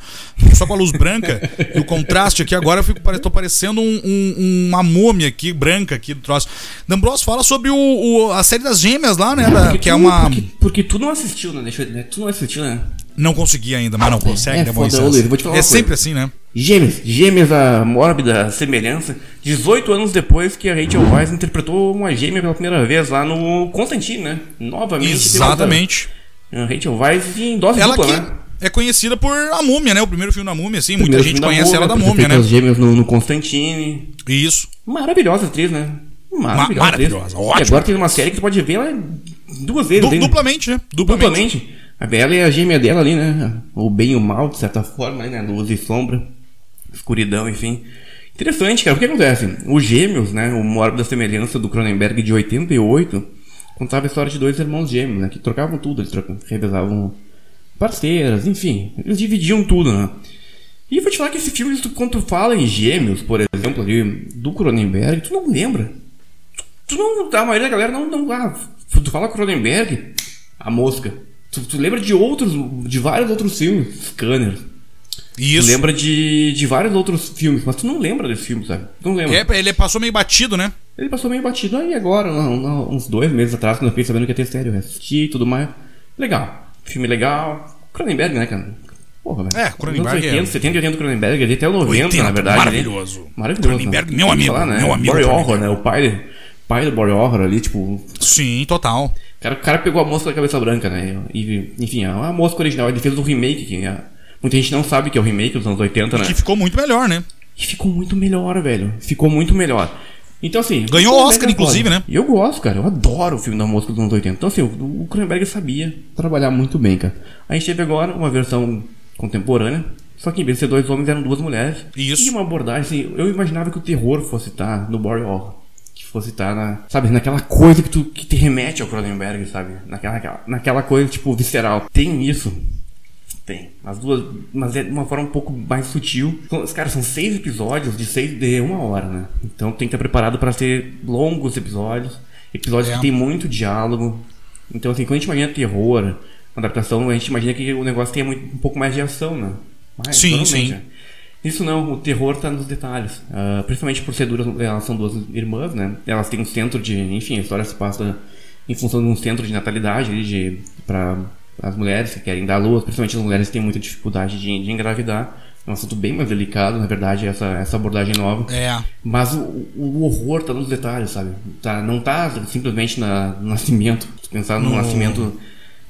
só com a luz branca. e o contraste aqui agora eu fico, tô parecendo um- um- uma múmia aqui, branca aqui do troço. D'Ambrosio fala sobre o, o- a série das gêmeas lá, né? da- Porque que é tu- uma. Porque, porque tu não assistiu, né? Deixa eu, né? Tu não assistiu, né? Não consegui ainda, mas não consegue, é né, foda, Moisés? Luiz, vou te falar é sempre assim, né? Gêmeos, Gêmeos, a mórbida semelhança. 18 anos depois que a Rachel Weisz interpretou uma gêmea pela primeira vez lá no Constantine, né? Novamente. Exatamente. A Rachel Weisz em dose Ela dupla, né? é conhecida por A Múmia, né? O primeiro filme da Múmia, assim. Muita Primeiro gente filme conhece ela da por ter Múmia, feito né? As gêmeas no, no Constantine. Isso. Maravilhosa atriz, né? Maravilhosa. maravilhosa, atriz. ótima. E agora tem uma série que tu pode ver ela duas vezes. Du- duplamente, né? Duplamente. Duplamente. A Bela e a gêmea dela ali, né? O bem e o mal, de certa forma, né? Luz e sombra, escuridão, enfim. Interessante, cara. O que acontece? Os gêmeos, né? O Mórbida Semelhança do Cronenberg de 88 contava a história de dois irmãos gêmeos, né? Que trocavam tudo, eles trocavam, revezavam parceiras, enfim. Eles dividiam tudo, né? E vou te falar que esse filme, quando tu fala em gêmeos, por exemplo, ali, do Cronenberg, tu não lembra. Tu não. A maioria da galera não. não ah, tu fala Cronenberg, a mosca. Tu, tu lembra de outros. De vários outros filmes. Scanner. Isso. Tu lembra de, de vários outros filmes, mas tu não lembra desse filme, sabe? Tu não lembra. É, ele passou meio batido, né? Ele passou meio batido aí agora, não, não, uns dois meses atrás, quando eu fiquei sabendo que ia ter série, eu assisti e tudo mais. Legal. Filme legal. Cronenberg, né, cara? Porra, velho. É, Cronenberg Nos é- 80, 70 e 80 do Cronenberg, até o 90, 80, na verdade. maravilhoso. ali. Maravilhoso. Cronenberg, né? meu amigo, né? meu amigo. Horror, né? O pai, pai do Bory Horror ali, tipo... Sim, total. O cara, o cara pegou a mosca da cabeça branca, né? E, enfim, a, a mosca original, ele fez o remake, que a- muita gente não sabe que é o remake dos anos 80, né? Que ficou muito melhor, né? E ficou muito melhor, velho. Ficou muito melhor. Então, assim. Ganhou o Oscar, é inclusive, né? E eu gosto, cara. Eu adoro o filme da Mosca dos anos 80. Então, assim, o, Cronenberg sabia trabalhar muito bem, cara. A gente teve agora uma versão contemporânea. Só que em vez de ser dois homens, eram duas mulheres. Isso. E uma abordagem, assim, eu imaginava que o terror fosse estar no Horror. Que fosse estar na. Sabe, naquela coisa que, tu, que te remete ao Cronenberg, sabe? Naquela, naquela, naquela coisa, tipo, visceral. Tem isso. Tem. As duas. Mas é de uma forma um pouco mais sutil. Os caras são seis episódios de seis de uma hora, né? Então tem que estar preparado para ser longos episódios. Episódios É. que tem muito diálogo. Então, assim, quando a gente imagina terror, adaptação, a gente imagina que o negócio tenha muito, um pouco mais de ação, né? Mais, Sim, sim. né? Isso não, o terror tá nos detalhes. Ah, principalmente por ser duas, elas são duas irmãs, né? Elas têm um centro de. Enfim, a história se passa em função de um centro de natalidade ali, de, para as mulheres que querem dar luz, principalmente as mulheres que têm muita dificuldade de, de engravidar. É um assunto bem mais delicado, na verdade, essa, essa abordagem nova. É. Mas o, o horror tá nos detalhes, sabe? Tá, não tá simplesmente na, no nascimento. Se pensar no No- nascimento.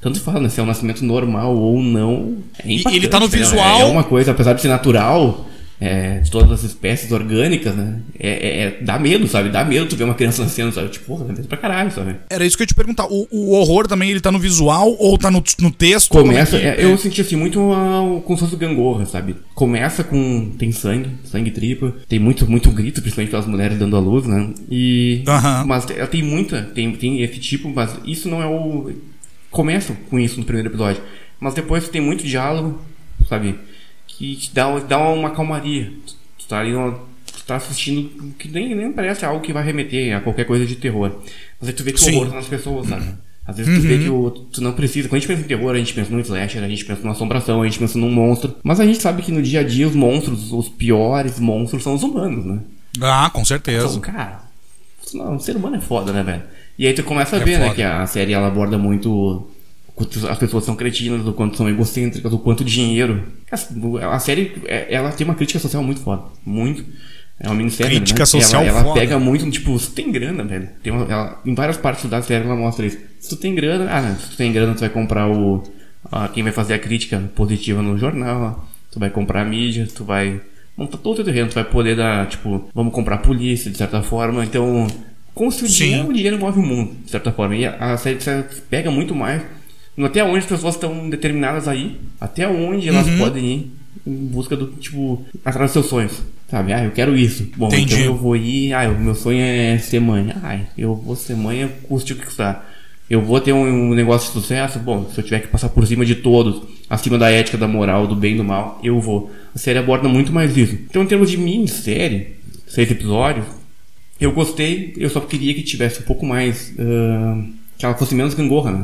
Tanto fala, né? Se é um nascimento normal ou não. É E ele tá no né? visual- É uma coisa, apesar de ser natural, é, de todas as espécies orgânicas, né? É, é- é- dá medo, sabe? Dá medo tu ver uma criança nascendo, sabe? Tipo, porra, dá medo pra caralho, sabe? Era isso que eu ia te perguntar. O, o horror também, ele tá no visual ou tá no, no texto? Começa, Como é que- é, eu senti assim muito uh, se fosse gangorra, sabe? Começa com. tem sangue, sangue tripa, tem muito, muito grito, principalmente pelas mulheres dando a luz, né? E. Aham. Mas ela tem muita, tem, tem esse tipo, mas isso não é o. Começa com isso no primeiro episódio. Mas depois tem muito diálogo, sabe? Que te dá, dá uma calmaria. Tu, tu tá ali numa- tu tá assistindo que nem, nem parece algo que vai remeter a qualquer coisa de terror. Mas aí tu vê que o horror tá nas pessoas, sabe? Às vezes tu vê que o, tu não precisa. Quando a gente pensa em terror, a gente pensa num slasher, a gente pensa numa assombração, a gente pensa num monstro. Mas a gente sabe que no dia a dia os monstros, os piores monstros são os humanos, né? Ah, com Então, certeza. cara, não, o ser humano é foda, né, velho? E aí tu começa a É ver, né, foda. que a série ela aborda muito as pessoas são cretinas, o quanto são egocêntricas, o quanto dinheiro. A série, é- ela tem uma crítica social muito foda. Muito. É uma minissérie, Crítica né? social ela, ela pega muito, tipo, se tu tem grana, velho. Tem uma- ela- em várias partes da série ela mostra isso. Se tu tem grana, ah, se tu tem grana, tu vai comprar o. ah, quem vai fazer a crítica positiva no jornal, tu vai comprar a mídia, tu vai montar todo o teu terreno, tu vai poder dar, tipo, vamos comprar a polícia, de certa forma. Então, seu Sim. dinheiro, o dinheiro move o mundo, de certa forma. E a, a série pega muito mais no até onde as pessoas estão determinadas aí, até onde elas Uhum. podem ir em busca do, tipo, atrás dos seus sonhos. Sabe? Ah, eu quero isso. Bom, Entendi. então eu vou ir. Ah, o meu sonho é ser mãe. Ah, eu vou ser mãe, custe o que custar. Eu vou ter um, um negócio de sucesso. Bom, se eu tiver que passar por cima de todos, acima da ética, da moral, do bem e do mal, eu vou. A série aborda muito mais isso. Então, em termos de minissérie, seis episódios, eu gostei. Eu só queria que tivesse um pouco mais. ah, que ela fosse menos gangorra, né?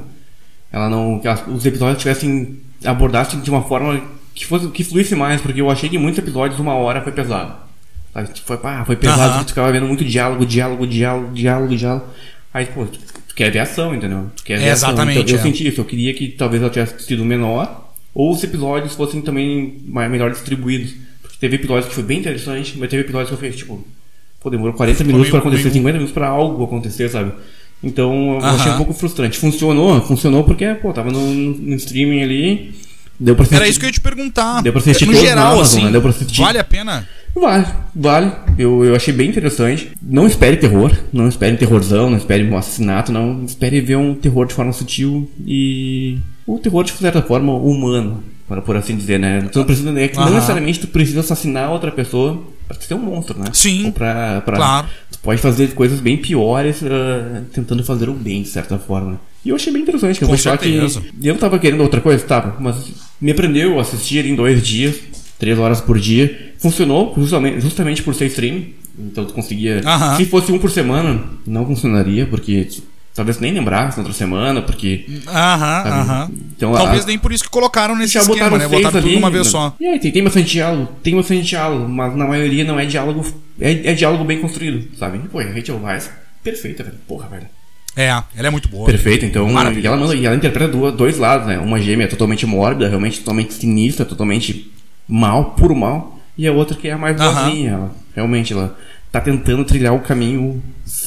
Ela não. Que ela- os episódios tivessem. abordassem de uma forma que fosse que fluísse mais, porque eu achei que muitos episódios, uma hora, foi pesado. Sabe? Tipo, Foi, ah, foi pesado, Aham. tu ficava vendo muito diálogo, diálogo, diálogo, diálogo, diálogo. Aí, pô, tu, tu quer ver ação, entendeu? Tu quer ver É, ação. exatamente, Então, eu é. senti isso, eu queria que talvez ela tivesse sido menor, ou os episódios fossem também mais, melhor distribuídos. Porque teve episódios que foi bem interessante, mas teve episódios que eu fiz, tipo, pô, demorou 40 minutos pra acontecer, meio- 50 minutos pra algo acontecer, sabe? Então eu achei Aham. um pouco frustrante. Funcionou, funcionou porque, pô, tava no, no streaming ali, deu pra assistir. Era isso que eu ia te perguntar. Deu pra assistir no geral, Amazon, assim, né? Deu pra assistir. vale a pena? Vale, vale. Eu, eu achei bem interessante. Não espere terror, não espere terrorzão, não espere um assassinato, não. Espere ver um terror de forma sutil e. um terror de certa forma humano, para por assim dizer, né? Tu não precisa, é que não necessariamente tu precisa assassinar outra pessoa pra ser um monstro, né? Sim, Ou pra, pra, claro. Tu pode fazer coisas bem piores ah, tentando fazer o bem, de certa forma. E eu achei bem interessante, que eu Com vou falar que certeza. eu tava querendo outra coisa, tava, mas me aprendeu a assistir em dois dias, três horas por dia. Funcionou justamente, justamente por ser streaming. Então tu conseguia. Aham. Se fosse um por semana, não funcionaria, porque talvez nem lembrasse na outra semana, porque. Aham, aham. Então, Talvez a- nem por isso que colocaram nesse Já esquema, botaram né? Botaram tudo ali, de uma vez né? só. E aí, tem, tem bastante diálogo, tem bastante diálogo, mas na maioria não é diálogo. É, é diálogo bem construído, sabe? E, pô, a Rachel Weisz, perfeita, velho. Porra, velho. É, ela é muito boa. Perfeito, então. E ela, manda, e ela interpreta dois lados, né? Uma gêmea totalmente mórbida, realmente totalmente sinistra, totalmente mal, puro mal. E a outra que é a mais boazinha. Ela, realmente, ela tá tentando trilhar o caminho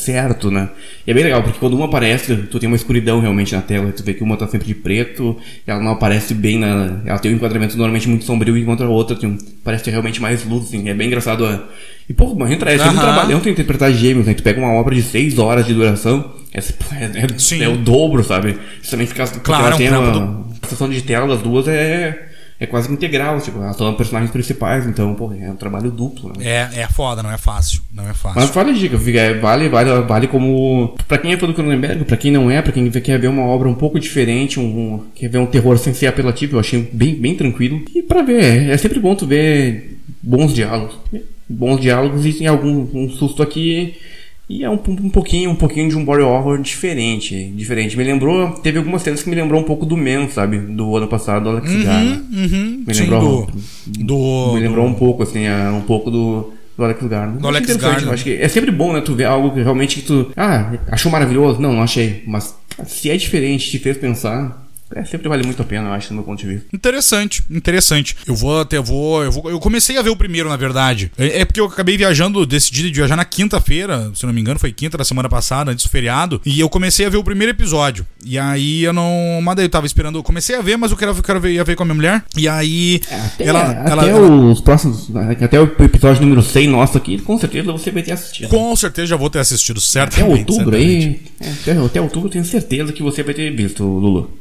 certo, né? E é bem legal, porque quando uma aparece, tu tem uma escuridão realmente na tela. Tu vê que uma tá sempre de preto, ela não aparece bem na. Ela tem um enquadramento normalmente muito sombrio, enquanto a outra tem um, parece ter realmente mais luz, assim. É bem engraçado. A... E, pô, mas entra, é um trabalhão tu interpretar gêmeos, né? Tu pega uma obra de 6 horas de duração, é, é, é, é o dobro, sabe? Justamente ficar. porque Claro, ela é um uma- a sessão de tela das duas é. É quase integral, tipo, elas são personagens principais, então, pô, é um trabalho duplo, né? É, é foda, não é fácil. Não é fácil. Mas vale a dica, é, vale, vale, vale como. Pra quem é fã do Cronenberg, pra quem não é, pra quem quer ver uma obra um pouco diferente, um, um- quer ver um terror sem ser apelativo, eu achei bem, bem tranquilo. E pra ver, é, é sempre bom tu ver bons diálogos. Bons diálogos e tem algum um susto aqui. E é um, um pouquinho, um pouquinho de um body horror diferente. Diferente. Me lembrou. Teve algumas cenas que me lembrou um pouco do Men, sabe? Do ano passado, do Alex Garland. Uhum, Me sim, lembrou- do, do, Me lembrou do- um pouco, assim, é, um pouco do, do Alex Garland. Do Alex Garland. eu Acho que é sempre bom, né? Tu ver algo que realmente que tu. Ah, achou maravilhoso? Não, não achei. Mas se é diferente, te fez pensar, é, sempre vale muito a pena, eu acho, do meu ponto de vista. Interessante, interessante. Eu vou até vou, eu vou. Eu comecei a ver o primeiro, na verdade. É, é porque eu acabei viajando, decidi de viajar na quinta-feira, se não me engano, foi quinta da semana passada, antes do feriado. E eu comecei a ver o primeiro episódio. E aí eu não. Mas daí eu tava esperando. Eu comecei a ver, mas eu quero, eu quero ver, ia ver com a minha mulher. E aí. Até, ela, até ela, ela- os próximos. Até o episódio número 100 nosso aqui, com certeza você vai ter assistido. Com certeza já vou ter assistido, Até certamente. outubro certamente. aí. é, Até, até outubro eu tenho certeza que você vai ter visto, Lulu.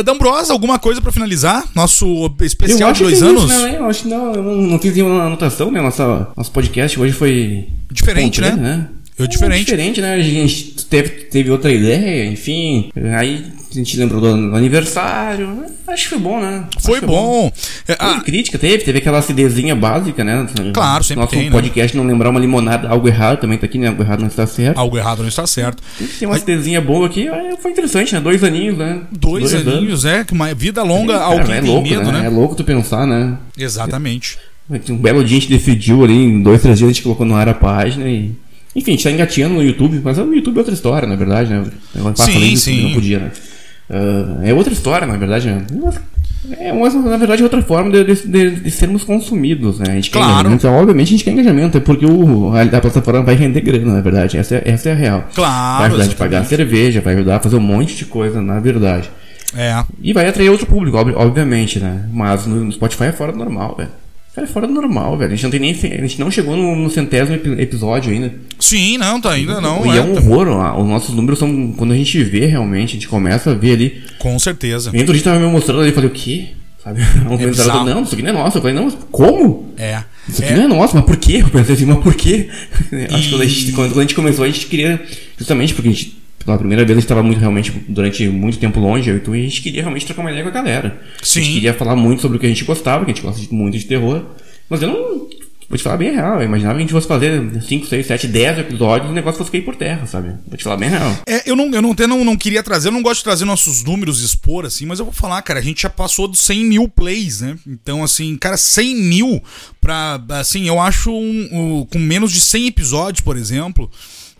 Ah, D'Ambrosa, alguma coisa pra finalizar? Nosso especial de dois é anos? não, eu acho que não, eu não, não fiz nenhuma anotação, né? Nossa, nosso podcast hoje foi. Diferente, espontâneo, né? É diferente. É diferente, né? A gente teve, teve outra ideia, enfim. Aí a gente lembrou do aniversário. né? Acho que foi bom, né? Acho Foi que bom. É, Teve ah, crítica, teve, teve aquela acidezinha básica, né? Claro, sempre Nosso tem, né? podcast não lembrar uma limonada, algo errado também tá aqui, né? Algo errado não está certo. algo errado não está certo. Tem uma acidezinha boa aqui, aí foi interessante, né? Dois aninhos, né? Dois, anos. aninhos, é, que uma vida longa Cara, ao quem é louco, medo, né? né? É louco tu pensar, né? Exatamente. Um belo dia a gente decidiu ali, em dois, três dias a gente colocou no ar a página e. Enfim, a gente tá engateando no YouTube, mas o YouTube é outra história, na verdade, né? Faço Sim, sim. Não podia, né? Ah, é outra história, na verdade, né? É, uma, na verdade, outra forma de, de- de- sermos consumidos, né? A gente quer Claro. engajamento, obviamente a gente quer engajamento, é porque o, a, a plataforma vai render grana, na verdade. Essa é, essa é a real. Claro, Vai ajudar a gente a pagar cerveja, vai ajudar a fazer um monte de coisa, na verdade. É. E vai atrair outro público, ob- obviamente, né? Mas no, no Spotify é fora do normal, velho. Cara, é fora do normal, velho. A gente não tem nem. A gente não chegou no, no centésimo epi- episódio ainda. Sim, não, tá ainda não. e é, é um horror. ó. Os nossos números são. Quando a gente vê realmente, a gente começa a ver ali. Com certeza. Dentro a gente tava me mostrando ali, eu falei, o quê? Sabe? Comentário, bizarro. não, isso aqui não é nosso. Eu falei, não, mas como? É. Isso aqui É. não é nosso, mas por quê? Eu pensei assim, mas por quê? Acho que E- quando a, gente, quando a gente começou, a gente queria. Justamente porque a gente. Pela primeira vez a gente estava muito realmente durante muito tempo longe, eu e tu, e a gente queria realmente trocar uma ideia com a galera. A Sim. gente queria falar muito sobre o que a gente gostava, que a gente gosta muito de terror. Mas eu não. Vou te falar bem real, eu imaginava que a gente fosse fazer 5, 6, 7, 10 episódios e o negócio fosse cair por terra, sabe? Vou te falar bem real. É, eu não, eu não, até não, não queria trazer, eu não gosto de trazer nossos números e expor, assim, mas eu vou falar, cara, a gente já passou dos 100 mil plays, né? Então, assim, cara, 100 mil pra, assim, eu acho um, um- com menos de 100 episódios, por exemplo,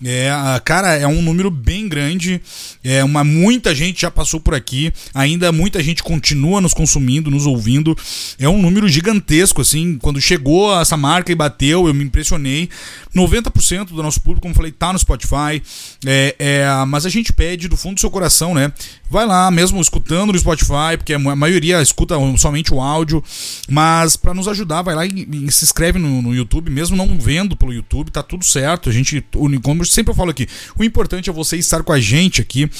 É, cara, é um número bem grande. É uma muita gente já passou por aqui. Ainda muita gente continua nos consumindo, nos ouvindo. É um número gigantesco, assim. Quando chegou essa marca e bateu, eu me impressionei. 90% do nosso público, como falei, tá no Spotify. É, é, mas a gente pede do fundo do seu coração, né? Vai lá, mesmo escutando no Spotify, porque a maioria escuta somente o áudio. Mas para nos ajudar, vai lá e, e se inscreve no, no YouTube, mesmo não vendo pelo YouTube, tá tudo certo. A gente, o- como eu sempre falo aqui, o importante é você estar com a gente aqui.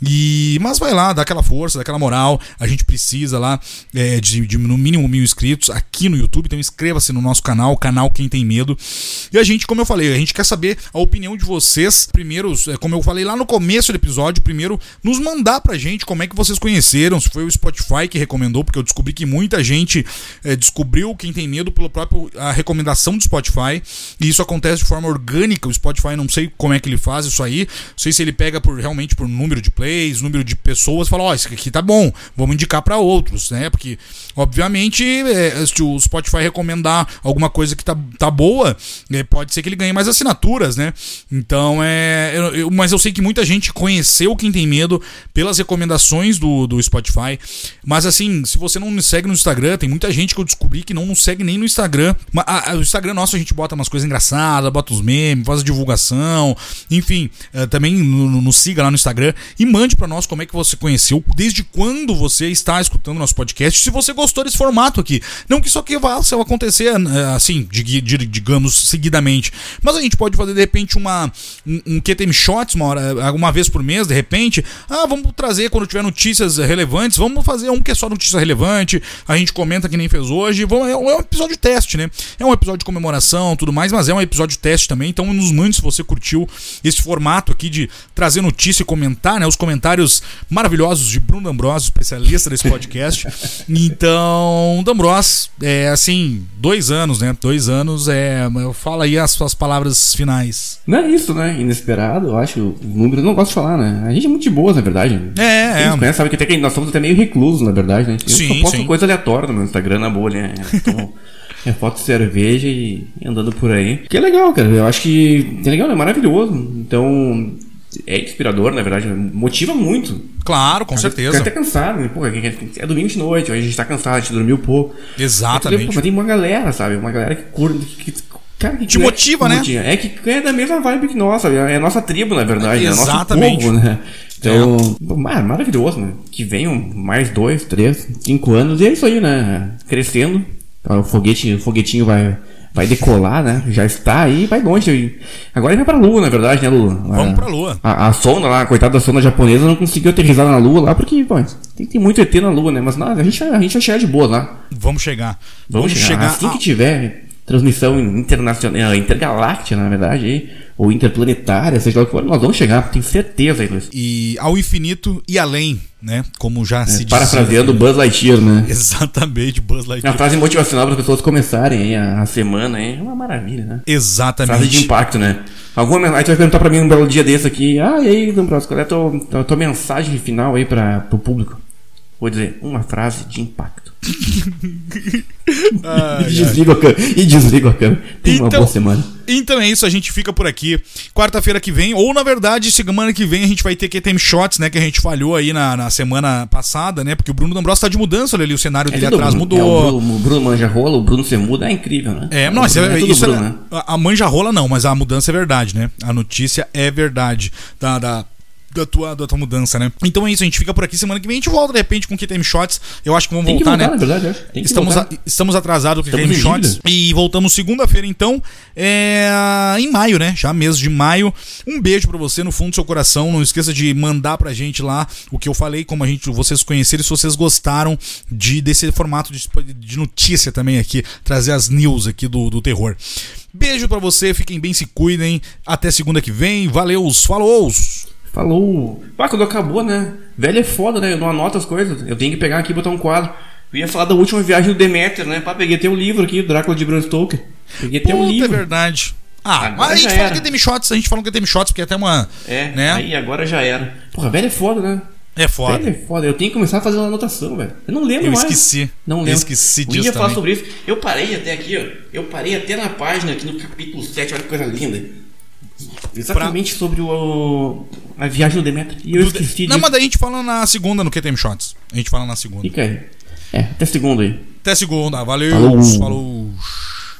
E mas vai lá, dá aquela força, dá aquela moral. A gente precisa lá é, de, de no mínimo mil inscritos aqui no YouTube. Então inscreva-se no nosso canal, canal Quem Tem Medo. E a gente, como eu falei, a gente quer saber a opinião de vocês. Primeiro, é, como eu falei lá no começo do episódio, primeiro nos mandar pra gente como é que vocês conheceram, se foi o Spotify que recomendou, porque eu descobri que muita gente é, descobriu Quem Tem Medo pela própria a recomendação do Spotify. E isso acontece de forma orgânica. O Spotify não sei como é que ele faz isso aí. Não sei se ele pega por realmente por número de plays, número de pessoas, fala, ó, esse aqui tá bom, vamos indicar pra outros, né? Porque, obviamente, é, se o Spotify recomendar alguma coisa que tá, tá boa, é, pode ser que ele ganhe mais assinaturas, né? Então é. eu- eu- mas eu sei que muita gente conheceu Quem Tem Medo pelas recomendações do, do Spotify. Mas assim, se você não nos segue no Instagram, tem muita gente que eu descobri que não nos segue nem no Instagram. A- a- o Instagram nosso a gente bota umas coisas engraçadas, bota os memes, faz a divulgação, enfim, eh, também no- no- nos siga lá no Instagram e mande pra nós como é que você conheceu, desde quando você está escutando nosso podcast, se você gostou desse formato aqui. Não que isso aqui vá se acontecer eh, assim, digamos, seguidamente, mas a gente pode fazer de repente uma um, um QTM Shots uma hora, uma vez por mês, de repente. Ah, vamos trazer quando tiver notícias relevantes, vamos fazer um que é só notícia relevante, a gente comenta que nem fez hoje. É, um, é um episódio teste, né? É um episódio de comemoração, tudo mais, mas é um episódio teste também. Então nos mande se você curtiu esse formato aqui de trazer notícia e comentar, né? Os comentários maravilhosos de Bruno D'Ambrosio, especialista desse podcast. então, D'Ambrosio, é assim, dois anos, né? Dois anos, é. Fala aí as suas palavras finais. Não é isso, né? Inesperado, eu acho. O número não gosto de falar, né? A gente é muito de boas, na verdade. É, É. nos conhece sabe que até que nós somos até meio reclusos, na verdade, né? Eu Sim, só posto sim. coisa aleatória no meu Instagram, na bolha, né? Então, é foto de cerveja e andando por aí. Que é legal, cara. Eu acho que é legal, é maravilhoso. Então, é inspirador, na verdade. Motiva muito. Claro, com Fica certeza. até cansado, né? Pô, é é domingo de noite, hoje a gente tá cansado, a gente dormiu pouco. Exatamente. Mas tem uma galera, sabe? Uma galera que curte. Que, cara, que Te motiva, né? É que é da mesma vibe que nós, sabe? É a nossa tribo, na verdade. É o nosso Exatamente. povo, né? Então, mar- maravilhoso, né? Que venham mais dois, três, cinco anos e é isso aí, né? Crescendo. O foguete, o foguetinho vai, vai decolar, né? Já está aí, vai longe. Agora ele vai pra lua, na verdade, né, Lula? Vamos pra lua. A, a sonda lá, a coitada da sonda japonesa, não conseguiu aterrissar na lua lá, porque, pô, tem, tem muito ET na lua, né? Mas não, a, gente, a gente vai chegar de boa lá. Vamos chegar. Vamos, chegar. Assim a- que tiver transmissão internacional, intergaláctica, na verdade, aí, ou interplanetária, seja lá o que for, nós vamos chegar, tenho certeza Luiz. e ao infinito e além, né? Como já se diz. Parafraseando Buzz Lightyear, né? Exatamente, Buzz É uma Lightyear. frase motivacional para as pessoas começarem aí a, a semana, aí, é uma maravilha, né? Frase de Exatamente. impacto, né? Alguma aí tu vai perguntar pra mim um belo dia desse aqui, ah, e aí, D'Ambrosio, qual é a tua, a tua mensagem final aí para o público? Vou dizer, uma frase de impacto. e, desligo a câmera, e desligo a câmera. Uma Então- boa semana. Então é isso, a gente fica por aqui. Quarta-feira que vem, ou na verdade, semana que vem a gente vai ter QTM Shots, né? Que a gente falhou aí na, na semana passada, né? Porque o Bruno D'Ambrosio tá de mudança, olha ali, o cenário dele tudo atrás Bruno. mudou. É, o, Bruno, o Bruno manja rola, o Bruno Semuda, é incrível, né? É, não, mas Bruno é, tudo isso Bruno, é, né? a, a manja rola não, mas a mudança é verdade, né? A notícia é verdade da, da, da, tua, da tua mudança, né? Então é isso, a gente fica por aqui. Semana que vem a gente volta de repente com o QTM Shots. Eu acho que vamos que voltar, né? verdade, que Estamos, voltar. a- estamos atrasados com QTM Shots. E voltamos segunda-feira, então, é, em maio, né? Já mês de maio. Um beijo pra você no fundo do seu coração. Não esqueça de mandar pra gente lá o que eu falei, como a gente, vocês conhecerem, se vocês gostaram de, desse formato de, de notícia também aqui, trazer as news aqui do, do terror. Beijo pra você, fiquem bem, se cuidem. Até segunda que vem. Valeu, falou! Falou. Pá, quando acabou, né? Velho é foda, né? Eu não anoto as coisas. Eu tenho que pegar aqui e botar um quadro. Eu ia falar da última viagem do Demeter, né? Pá, peguei teu livro aqui, Drácula de Bram Stoker. Peguei teu Puta, é livro. verdade. Ah, Agora mas a gente fala que tem shots, a gente fala que tem shots, porque é até uma. É, né? aí agora já era. Porra, velho é foda, né? É foda. Velho é foda. Eu tenho que começar a fazer uma anotação, velho. Eu não lembro Eu mais. esqueci. Não Eu lembro. esqueci Eu disso ia falar sobre isso. Eu parei até aqui, ó. Eu parei até na página, aqui no capítulo 7. Olha que coisa linda. Exatamente sobre o, a viagem do Demetrio. E eu Do- esqueci Não, de... mas daí a gente fala na segunda no QTM Shots. A gente fala na segunda. Fica aí. É, até segundo aí. Até segunda. Valeu. Falou. Falou.